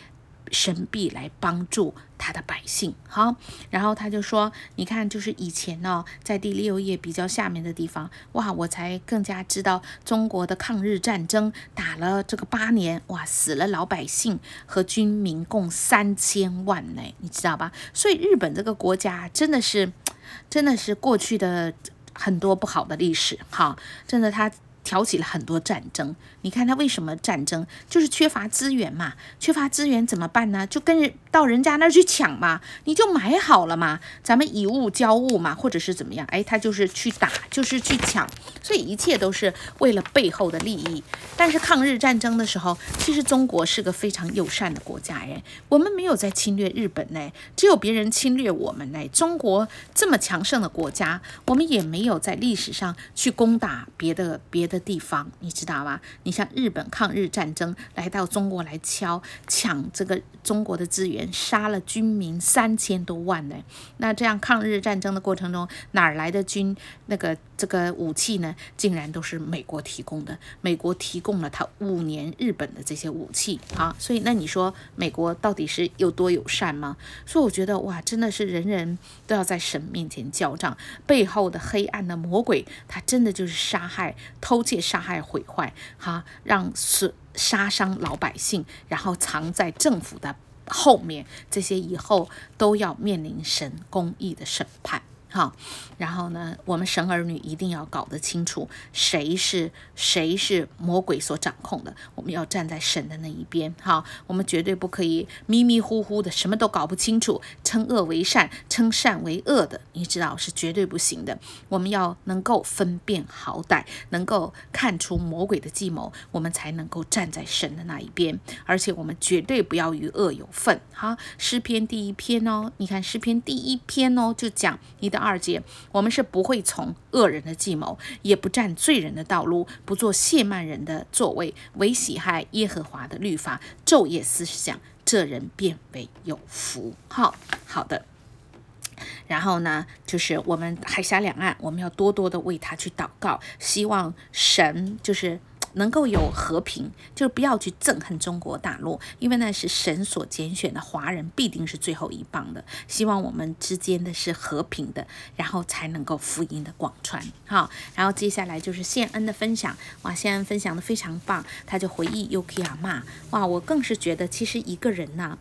神必来帮助他的百姓，好，然后他就说，你看，就是以前呢，在第六页比较下面的地方，哇，我才更加知道中国的抗日战争打了这个八年，哇，死了老百姓和军民共三千万呢，你知道吧？所以日本这个国家真的是，真的是过去的很多不好的历史，哈，真的他。挑起了很多战争，你看他为什么战争？就是缺乏资源嘛，缺乏资源怎么办呢？就跟人到人家那儿去抢嘛，你就买好了嘛，咱们以物交物嘛，或者是怎么样？哎，他就是去打，就是去抢，所以一切都是为了背后的利益。但是抗日战争的时候，其实中国是个非常友善的国家，哎，我们没有在侵略日本呢，只有别人侵略我们呢。中国这么强盛的国家，我们也没有在历史上去攻打别的别的。地方，你知道吗？你像日本抗日战争来到中国来敲抢这个中国的资源，杀了军民三千多万呢。那这样抗日战争的过程中，哪来的军那个这个武器呢？竟然都是美国提供的。美国提供了他五年日本的这些武器啊，所以那你说美国到底是有多友善吗？所以我觉得哇，真的是人人都要在神面前交账，背后的黑暗的魔鬼，他真的就是杀害偷。偷窃、杀害、毁坏，哈，让损杀伤老百姓，然后藏在政府的后面，这些以后都要面临神公义的审判。好，然后呢，我们神儿女一定要搞得清楚，谁是谁是魔鬼所掌控的，我们要站在神的那一边。好，我们绝对不可以迷迷糊糊的，什么都搞不清楚，称恶为善，称善为恶的，你知道是绝对不行的。我们要能够分辨好歹，能够看出魔鬼的计谋，我们才能够站在神的那一边。而且我们绝对不要与恶有份。好，诗篇第一篇哦，你看诗篇第一篇哦，就讲你的。二节，我们是不会从恶人的计谋，也不占罪人的道路，不做亵慢人的座位，唯喜爱耶和华的律法，昼夜思想，这人便为有福。好好的，然后呢，就是我们海峡两岸，我们要多多的为他去祷告，希望神就是。能够有和平，就不要去憎恨中国大陆，因为那是神所拣选的华人，必定是最后一棒的。希望我们之间的是和平的，然后才能够福音的广传。好，然后接下来就是谢恩的分享。哇，谢恩分享的非常棒，他就回忆 Yuki 阿嬷。哇，我更是觉得，其实一个人呐、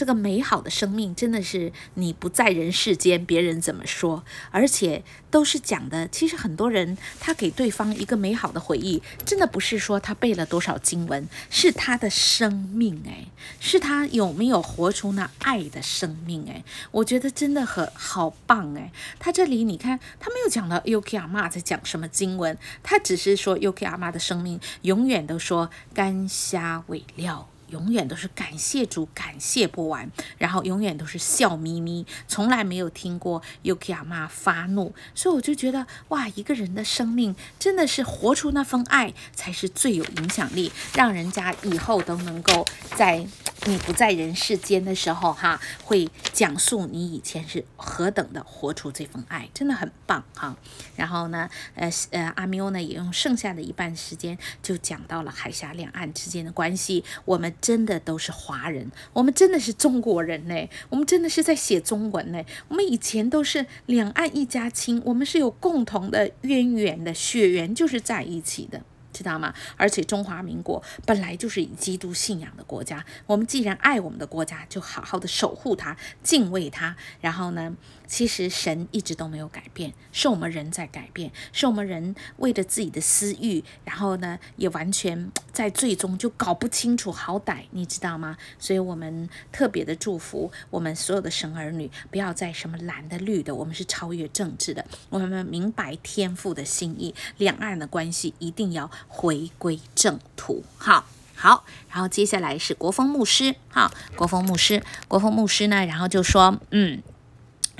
这个美好的生命真的是你不在人世间，别人怎么说？而且都是讲的。其实很多人他给对方一个美好的回忆，真的不是说他背了多少经文，是他的生命哎，是他有没有活出那爱的生命哎？我觉得真的很好棒哎。他这里你看，他没有讲到 Yuki 阿嬷在讲什么经文，他只是说 Yuki 阿嬷的生命永远都说甘虾尾料。永远都是感谢主，感谢不完，然后永远都是笑眯眯，从来没有听过 Yuki 阿嬷发怒，所以我就觉得哇，一个人的生命真的是活出那份爱，才是最有影响力，让人家以后都能够在你不在人世间的时候，哈，会讲述你以前是何等的活出这份爱，真的很棒哈。然后呢，呃呃，阿喵呢也用剩下的一半时间就讲到了海峡两岸之间的关系，我们。真的都是华人，我们真的是中国人呢，我们真的是在写中文呢。我们以前都是两岸一家亲，我们是有共同的渊源的，血缘就是在一起的。知道吗？而且中华民国本来就是以基督信仰的国家，我们既然爱我们的国家，就好好的守护它，敬畏它。然后呢，其实神一直都没有改变，是我们人在改变，是我们人为了自己的私欲，然后呢，也完全在最终就搞不清楚好歹，你知道吗？所以我们特别的祝福我们所有的神儿女，不要再什么蓝的绿的，我们是超越政治的，我们明白天父的心意，两岸的关系一定要回归正途。好，好，然后接下来是国风牧师，哈，国风牧师，国风牧师呢，然后就说，嗯。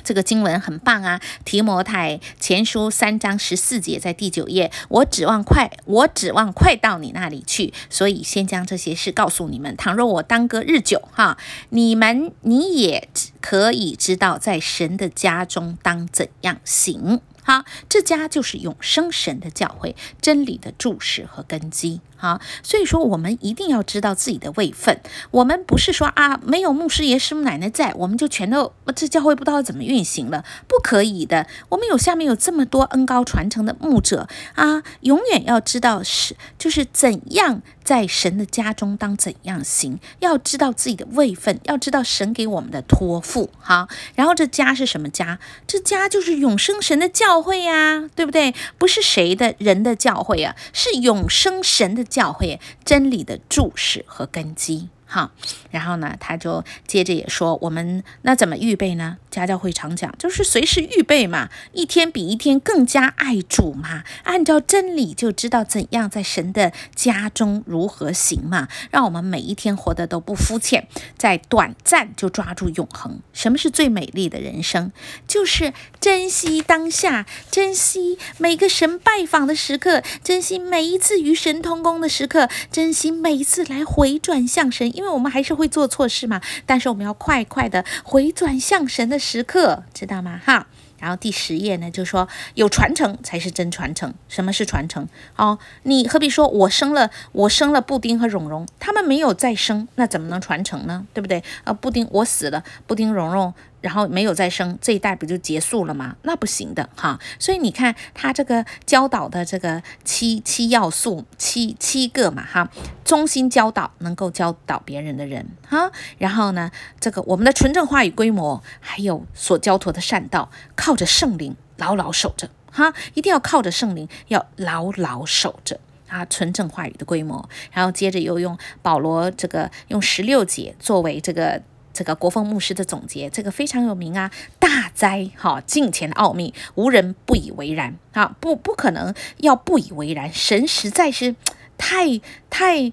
这个经文很棒啊，《提摩太前书》三章十四节在第九页。我指望快，我指望快到你那里去，所以先将这些事告诉你们。倘若我耽搁日久，哈，你们你也可以知道，在神的家中当怎样行。哈，这家就是永生神的教会，真理的注释和根基。好，所以说我们一定要知道自己的位分。我们不是说啊，没有牧师爷、师母奶奶在，我们就全都这教会不知道怎么运行了，不可以的。我们有下面有这么多恩高传承的牧者啊，永远要知道是就是怎样在神的家中当怎样行，要知道自己的位分，要知道神给我们的托付。好，然后这家是什么家？这家就是永生神的教会呀，对不对？不是谁的人的教会啊，是永生神的。教会真理的柱石和根基。好，然后呢，他就接着也说，我们那怎么预备呢？家教会常讲，就是随时预备嘛，一天比一天更加爱主嘛，按照真理就知道怎样在神的家中如何行嘛，让我们每一天活得都不肤浅，在短暂就抓住永恒。什么是最美丽的人生？就是珍惜当下，珍惜每个神拜访的时刻，珍惜每一次与神同工的时刻，珍惜每一次来回转向神。因为我们还是会做错事嘛，但是我们要快快的回转向神的时刻，知道吗？哈，然后第十页呢，就说有传承才是真传承。什么是传承？哦，你何必说我生了，我生了布丁和蓉蓉，他们没有再生，那怎么能传承呢？对不对？啊，布丁我死了，布丁蓉蓉。然后没有再生，这一代不就结束了吗？那不行的哈。所以你看他这个教导的这个七七要素，七七个嘛哈，忠心教导能够教导别人的人哈。然后呢，这个我们的纯正话语规模，还有所交托的善道，靠着圣灵牢牢守着哈，一定要靠着圣灵，要牢牢守着啊，纯正话语的规模。然后接着又用保罗这个用十六节作为这个。这个国风牧师的总结，这个非常有名啊！大灾，哈，镜前的奥秘，无人不以为然啊！不，不可能要不以为然。神实在是太太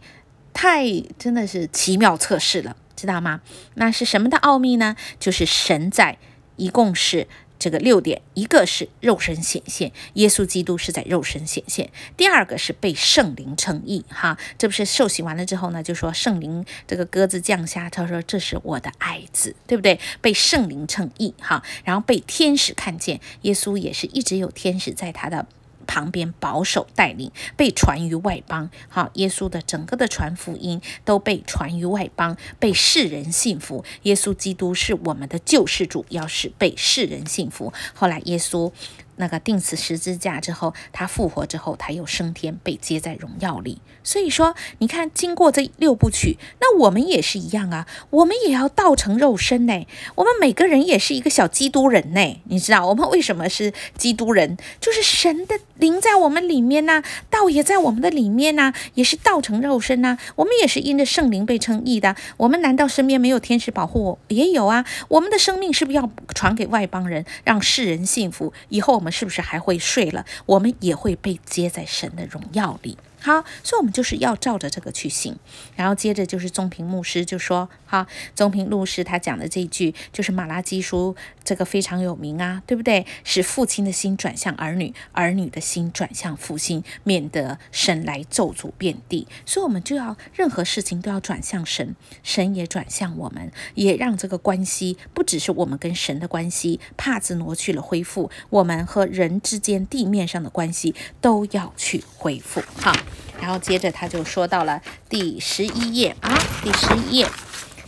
太，真的是奇妙测试了，知道吗？那是什么的奥秘呢？就是神在，一共是。这个六点，一个是肉身显现，耶稣基督是在肉身显现；第二个是被圣灵称义，哈，这不是受洗完了之后呢，就说圣灵这个鸽子降下，他说这是我的爱子，对不对？被圣灵称义，哈，然后被天使看见，耶稣也是一直有天使在他的。旁边保守带领，被传于外邦。好，耶稣的整个的传福音都被传于外邦，被世人信服。耶稣基督是我们的救世主，要是被世人信服。后来耶稣。那个钉死十字架之后，他复活之后，他又升天，被接在荣耀里。所以说，你看，经过这六部曲，那我们也是一样啊，我们也要道成肉身呢。我们每个人也是一个小基督人呢。你知道我们为什么是基督人？就是神的灵在我们里面呐、道也在我们的里面呐、也是道成肉身呐、我们也是因着圣灵被称义的。我们难道身边没有天使保护我？也有啊。我们的生命是不是要传给外邦人，让世人信服？以后我们。们是不是还会睡了？我们也会被接在神的荣耀里。好，所以我们就是要照着这个去行。然后接着就是宗平牧师就说：“好，宗平牧师他讲的这一句就是马拉基书，这个非常有名啊，对不对？使父亲的心转向儿女，儿女的心转向父亲，免得神来咒诅遍地。所以，我们就要任何事情都要转向神，神也转向我们，也让这个关系不只是我们跟神的关系，帕子挪去了恢复，我们和人之间地面上的关系都要去恢复。好。”然后接着他就说到了第十一页啊，第十一页，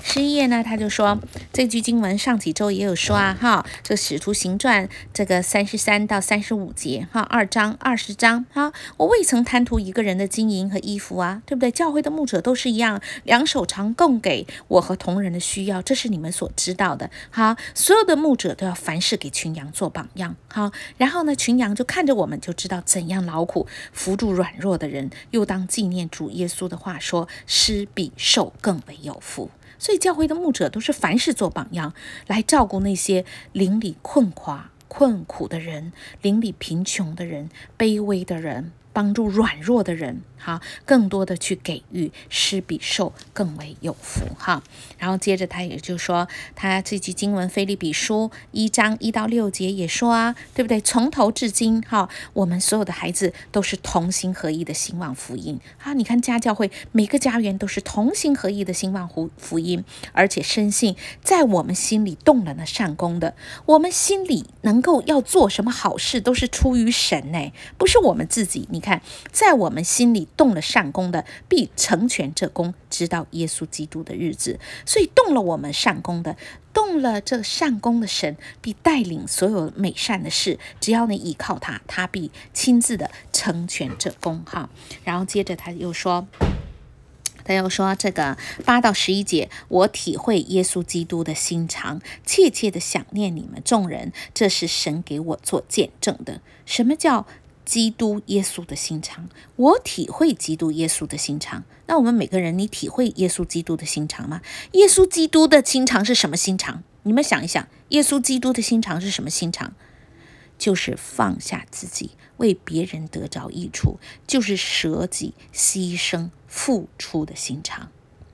十一页呢，他就说这句经文上几周也有说啊，哈，这使徒行传这个三十三到三十五节，哈，二章二十章，哈，我未曾贪图一个人的金银和衣服啊，对不对？教会的牧者都是一样，两手常供给我和同人的需要，这是你们所知道的。好，所有的牧者都要凡事给群羊做榜样。好，然后呢，群羊就看着我们，就知道怎样劳苦扶助软弱的人，又当纪念主耶稣的话说，施比受更为有福。所以，教会的牧者都是凡事做榜样，来照顾那些邻里困乏、困苦的人，邻里贫穷的人，卑微的人。帮助软弱的人，哈，更多的去给予，施比受更为有福，哈。然后接着他也就说，他这句经文《腓立比书》一章一到六节也说啊，对不对？从头至今，哈，我们所有的孩子都是同心合意的兴旺福音，啊。你看家教会每个家园都是同心合意的兴旺福福音，而且深信在我们心里动了那善功的，我们心里能够要做什么好事，都是出于神呢，不是我们自己。你看，看在我们心里动了善功的，必成全这功，直到耶稣基督的日子。所以动了我们善功的，动了这善功的神，必带领所有美善的事。只要你依靠他，他必亲自的成全这功。哈，然后接着他又说，他又说这个八到十一节，我体会耶稣基督的心肠，切切的想念你们众人，这是神给我做见证的。什么叫？基督耶稣的心肠，我体会基督耶稣的心肠。那我们每个人，你体会耶稣基督的心肠吗？耶稣基督的心肠是什么心肠？你们想一想，耶稣基督的心肠是什么心肠？就是放下自己，为别人得着益处，就是舍己、牺牲、付出的心肠。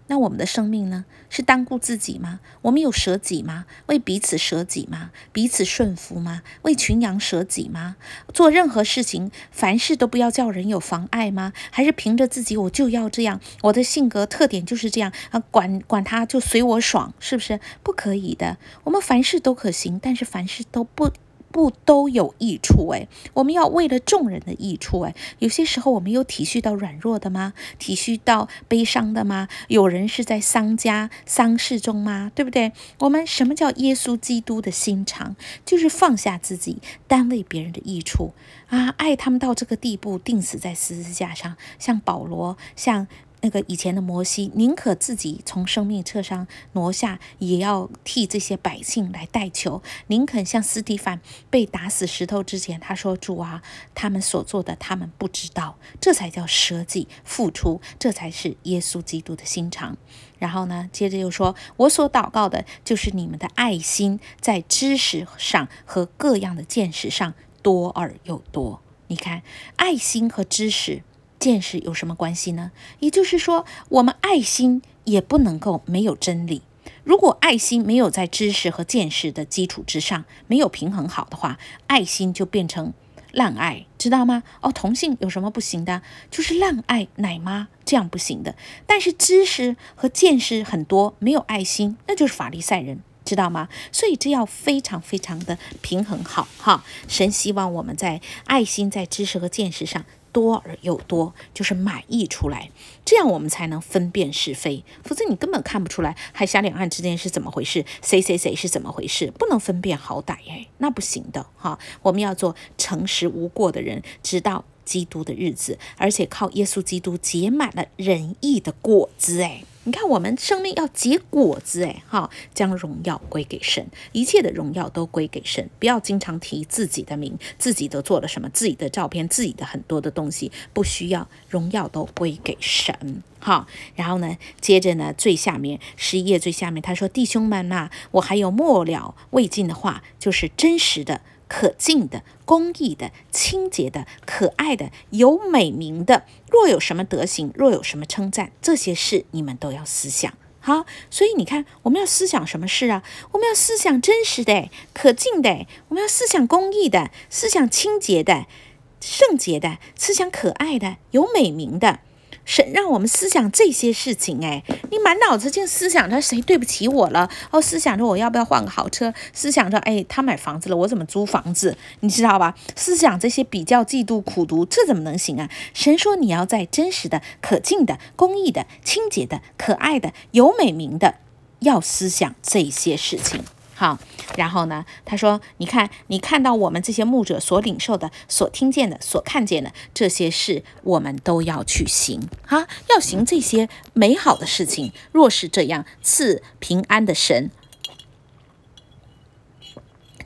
那我们的生命呢？是单顾自己吗？我们有舍己吗？为彼此舍己吗？彼此顺服吗？为群羊舍己吗？做任何事情，凡事都不要叫人有妨碍吗？还是凭着自己，我就要这样，我的性格特点就是这样啊，管管他就随我爽，是不是？不可以的。我们凡事都可行，但是凡事都不。不都有益处诶，我们要为了众人的益处诶，有些时候我们有体恤到软弱的吗？体恤到悲伤的吗？有人是在丧家丧事中吗？对不对？我们什么叫耶稣基督的心肠？就是放下自己，单为别人的益处啊，爱他们到这个地步，钉死在十字架上，像保罗，像。那个以前的摩西，宁可自己从生命册上挪下，也要替这些百姓来代求。宁肯像司提反被打死石头之前，他说：“主啊，他们所做的，他们不知道。”这才叫舍己付出，这才是耶稣基督的心肠。然后呢，接着又说：“我所祷告的，就是你们的爱心，在知识上和各样的见识上多而又多。你看，爱心和知识。”见识有什么关系呢？也就是说，我们爱心也不能够没有真理。如果爱心没有在知识和见识的基础之上，没有平衡好的话，爱心就变成滥爱，知道吗？哦，同性有什么不行的？就是滥爱奶妈，这样不行的。但是知识和见识很多，没有爱心，那就是法利赛人，知道吗？所以这要非常非常的平衡好哈。神希望我们在爱心、在知识和见识上。多而又多，就是满溢出来，这样我们才能分辨是非。否则你根本看不出来海峡两岸之间是怎么回事，谁谁谁是怎么回事，不能分辨好歹哎，那不行的哈。我们要做诚实无过的人，直到基督的日子，而且靠耶稣基督结满了仁义的果子哎。你看，我们生命要结果子，哎，哈，将荣耀归给神，一切的荣耀都归给神。不要经常提自己的名，自己都做了什么，自己的照片，自己的很多的东西，不需要，荣耀都归给神，哈。然后呢，接着呢，最下面十一页最下面，他说：“弟兄们呐，我还有末了未尽的话，就是真实的。”可敬的、公义的、清洁的、可爱的、有美名的，若有什么德行，若有什么称赞，这些事你们都要思想。好，所以你看，我们要思想什么事啊？我们要思想真实的、可敬的，我们要思想公义的、思想清洁的、圣洁的、思想可爱的、有美名的。神让我们思想这些事情，哎，你满脑子净思想着谁对不起我了，哦，思想着我要不要换个好车，思想着哎，他买房子了，我怎么租房子，你知道吧？思想这些比较、嫉妒、苦读，这怎么能行啊？神说你要在真实的、可敬的、公益的、清洁的、可爱的、有美名的要思想这些事情。好，然后呢，他说：“你看，你看到我们这些牧者所领受的、所听见的、所看见的这些事，我们都要去行啊，要行这些美好的事情。若是这样，赐平安的神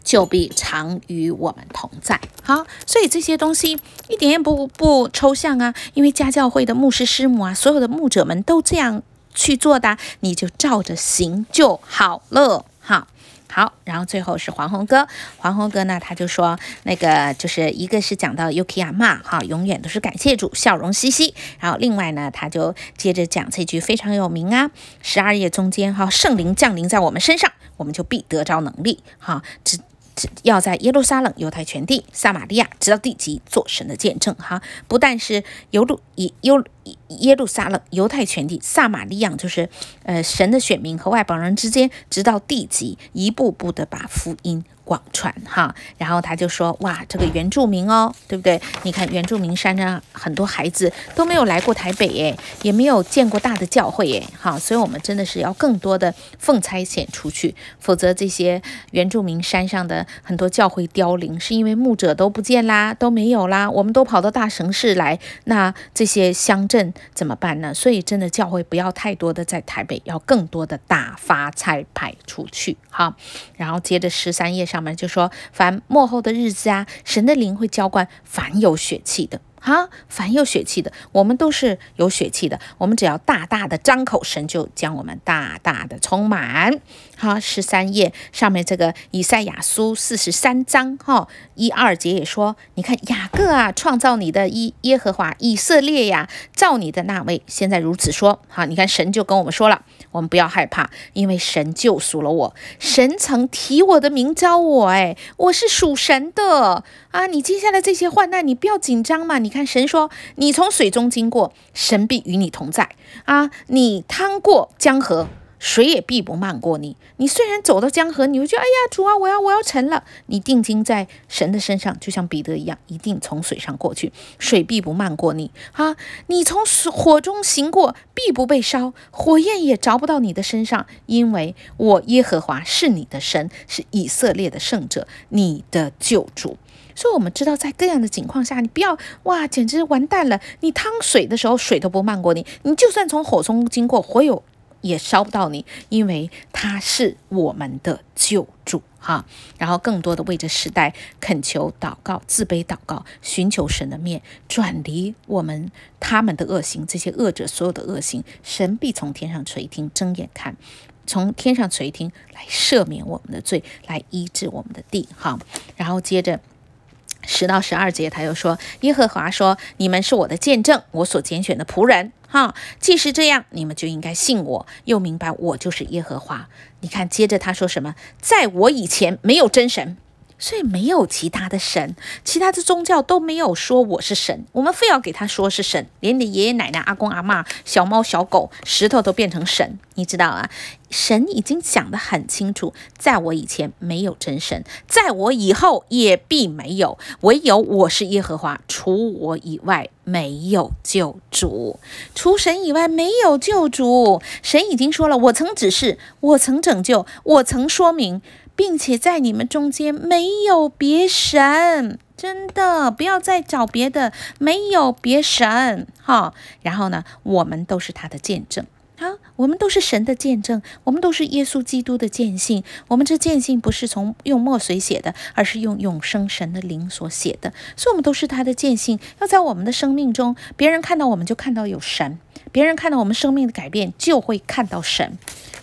就必常与我们同在。好，所以这些东西一点也不不抽象啊，因为家教会的牧师师母啊，所有的牧者们都这样去做的，你就照着行就好了。好。”好，然后最后是黄宏哥，黄宏哥呢，他就说那个就是一个是讲到 Yuki 阿嬷哈，永远都是感谢主，笑容嘻嘻。然后另外呢，他就接着讲这句非常有名啊，十二页中间哈，圣灵降临在我们身上，我们就必得着能力哈，只要在耶路撒冷、犹太全地、撒玛利亚直到地极做神的见证哈，不但是犹路以犹。耶路撒冷、犹太全地、撒玛利亚，就是呃神的选民和外邦人之间，直到地极，一步步的把福音广传哈。然后他就说：“哇，这个原住民哦，对不对？你看原住民山上很多孩子都没有来过台北耶，也没有见过大的教会耶。哈。所以我们真的是要更多的奉差遣出去，否则这些原住民山上的很多教会凋零，是因为牧者都不见啦，都没有啦，我们都跑到大城市来，那这些乡镇。”怎么办呢？所以真的教会不要太多的在台北，要更多的打发差派出去。哈，然后接着十三页上他们就说，凡末后的日子啊，神的灵会浇灌凡有血气的。哈，凡有血气的，我们都是有血气的。我们只要大大的张口，神就将我们大大的充满。好，十三页上面这个以赛亚书四十三章哈一二节也说，你看雅各啊，创造你的耶耶和华以色列呀，造你的那位，现在如此说。好，你看神就跟我们说了。我们不要害怕，因为神救赎了我。神曾提我的名召我，哎，我是属神的啊！你接下来这些患难，你不要紧张嘛。你看神说，你从水中经过，神必与你同在啊！你趟过江河。水也必不漫过你。你虽然走到江河，你会觉得哎呀，主啊，我要我要沉了。你定睛在神的身上，就像彼得一样，一定从水上过去，水必不漫过你。啊，你从火中行过，必不被烧，火焰也着不到你的身上，因为我耶和华是你的神，是以色列的圣者，你的救主。所以，我们知道在各样的情况下，你不要哇，简直完蛋了。你趟水的时候，水都不漫过你。你就算从火中经过，火有。也烧不到你，因为他是我们的救主哈。然后更多的为这时代恳求祷告，自卑祷告，寻求神的面，转离我们他们的恶行，这些恶者所有的恶行，神必从天上垂听，睁眼看，从天上垂听来赦免我们的罪，来医治我们的地哈。然后接着。十到十二节，他又说：“耶和华说，你们是我的见证，我所拣选的仆人。哈，即使这样，你们就应该信我，又明白我就是耶和华。你看，接着他说什么？在我以前没有真神。”所以没有其他的神，其他的宗教都没有说我是神，我们非要给他说是神，连你爷爷奶奶、阿公阿妈、小猫小狗、石头都变成神，你知道啊？神已经讲得很清楚，在我以前没有真神，在我以后也必没有，唯有我是耶和华，除我以外没有救主，除神以外没有救主。神已经说了，我曾指示，我曾拯救，我曾说明。并且在你们中间没有别神，真的不要再找别的，没有别神哈。然后呢，我们都是他的见证啊，我们都是神的见证，我们都是耶稣基督的见信。我们这见信不是从用墨水写的，而是用永生神的灵所写的，所以我们都是他的见信。要在我们的生命中，别人看到我们就看到有神，别人看到我们生命的改变就会看到神。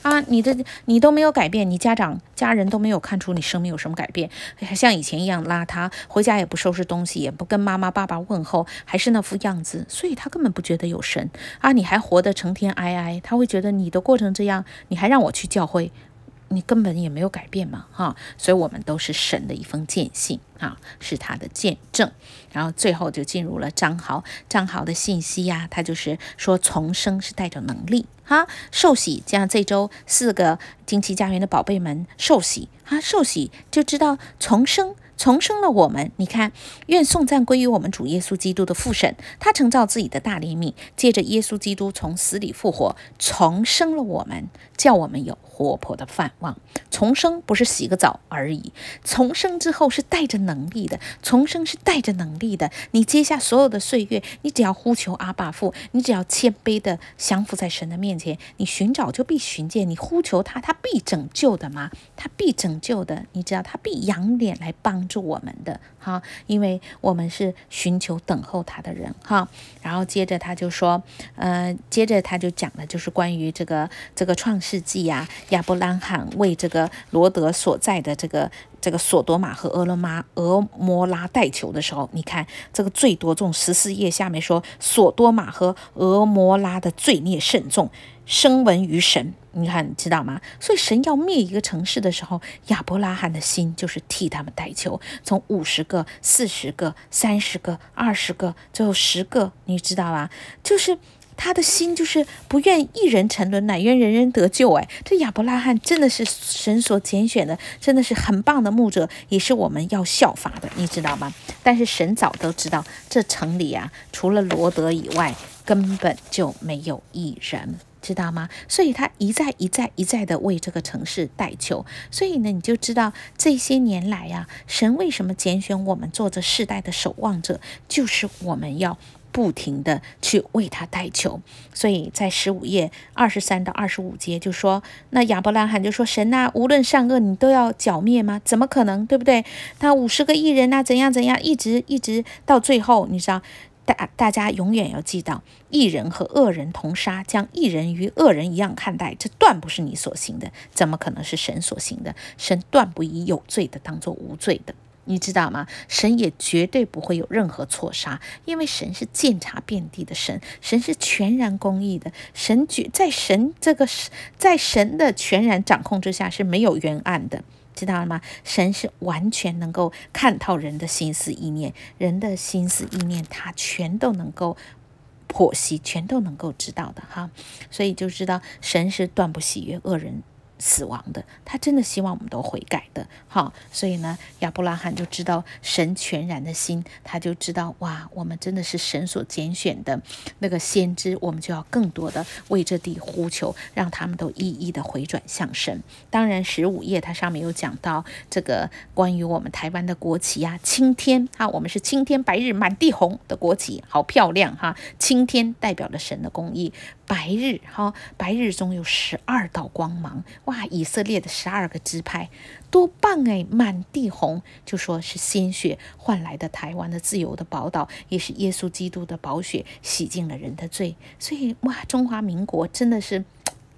啊，你的你都没有改变，你家长家人都没有看出你生命有什么改变，还像以前一样邋遢，回家也不收拾东西，也不跟妈妈爸爸问候，还是那副样子，所以他根本不觉得有神啊！你还活得成天哀哀，他会觉得你都过成这样，你还让我去教会。你根本也没有改变嘛，哈，所以我们都是神的一封见信啊，是他的见证。然后最后就进入了张豪，张豪的信息呀，他就是说重生是带着能力哈，受喜，这样这周四个惊奇家园的宝贝们受喜哈，受喜就知道重生重生了我们。你看，愿颂赞归于我们主耶稣基督的父神，他承照自己的大怜悯，借着耶稣基督从死里复活，重生了我们，叫我们有活泼的盼望。重生不是洗个澡而已，重生之后是带着能力的。重生是带着能力的。你接下所有的岁月，你只要呼求阿爸父，你只要谦卑的降服在神的面前，你寻找就必寻见，你呼求他，他必拯救的吗？他必拯救的。你知道他必仰脸来帮助我们的哈，因为我们是寻求等候他的人哈。然后接着他就说，呃，接着他就讲的就是关于这个这个创世纪呀，亚伯拉罕为这个罗德所在的这个这个索多玛和俄罗玛俄摩拉代求的时候，你看这个最多重十四页下面说，索多玛和俄摩拉的罪孽甚重，声闻于神。你看，你知道吗？所以神要灭一个城市的时候，亚伯拉罕的心就是替他们代求，从五十个、四十个、三十个、二十个，最后十个，你知道吧？就是他的心就是不愿一人沉沦，乃愿人人得救。哎，这亚伯拉罕真的是神所拣选的，真的是很棒的牧者，也是我们要效法的，你知道吗？但是神早都知道，这城里啊，除了罗德以外，根本就没有一人。知道吗？所以他一再一再一再的为这个城市代求。所以呢，你就知道这些年来呀、啊，神为什么拣选我们做这世代的守望者，就是我们要不停的去为他代求。所以在十五页二十三到二十五节就说，那亚伯拉罕就说：“神啊，无论善恶，你都要剿灭吗？怎么可能？对不对？他五十个义人啊，怎样怎样，一直一直到最后，你知道。”大大家永远要记到，义人和恶人同杀，将义人与恶人一样看待，这断不是你所行的，怎么可能是神所行的？神断不以有罪的当作无罪的，你知道吗？神也绝对不会有任何错杀，因为神是鉴察遍地的神，神是全然公义的，神绝在神这个在神的全然掌控之下是没有冤案的。知道了吗？神是完全能够看透人的心思意念，人的心思意念，他全都能够剖析，全都能够知道的哈。所以就知道神是断不喜悦恶人死亡的，他真的希望我们都悔改的，好，所以呢，亚伯拉罕就知道神全然的心，他就知道哇，我们真的是神所拣选的那个先知，我们就要更多的为这地呼求，让他们都一一的回转向神。当然，十五页它上面有讲到这个关于我们台湾的国旗呀，青天啊，我们是青天白日满地红的国旗，好漂亮哈，青天代表了神的公义。白日哈，白日中有十二道光芒，哇！以色列的十二个支派，多棒诶，满地红，就说是鲜血换来的台湾的自由的宝岛，也是耶稣基督的宝血洗净了人的罪。所以哇，中华民国真的是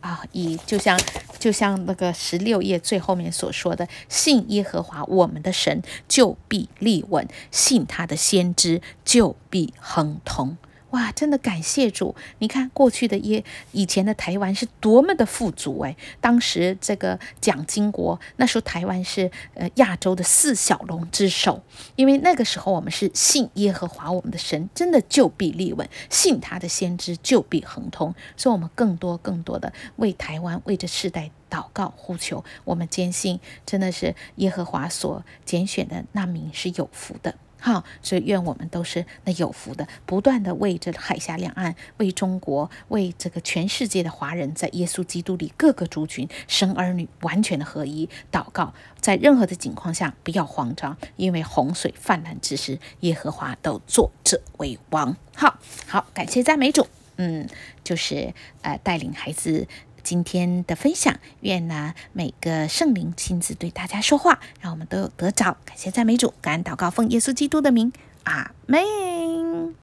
啊，以就像就像那个十六页最后面所说的，信耶和华我们的神，就必立稳；信他的先知，就必亨通。哇，真的感谢主！你看过去的耶，以前的台湾是多么的富足哎！当时这个蒋经国，那时候台湾是呃亚洲的四小龙之首，因为那个时候我们是信耶和华我们的神，真的就必立稳，信他的先知就必亨通，所以我们更多更多的为台湾为这世代祷告呼求，我们坚信真的是耶和华所拣选的那民是有福的。好，所以愿我们都是那有福的，不断的为这海峡两岸、为中国、为这个全世界的华人，在耶稣基督里各个族群生儿女完全的合一祷告，在任何的情况下不要慌张，因为洪水泛滥之时，耶和华都坐者为王。好，好，感谢赞美主，嗯，就是呃带领孩子。今天的分享，愿呢每个圣灵亲自对大家说话，让我们都有得着。感谢赞美主，感恩祷告，奉耶稣基督的名，阿门。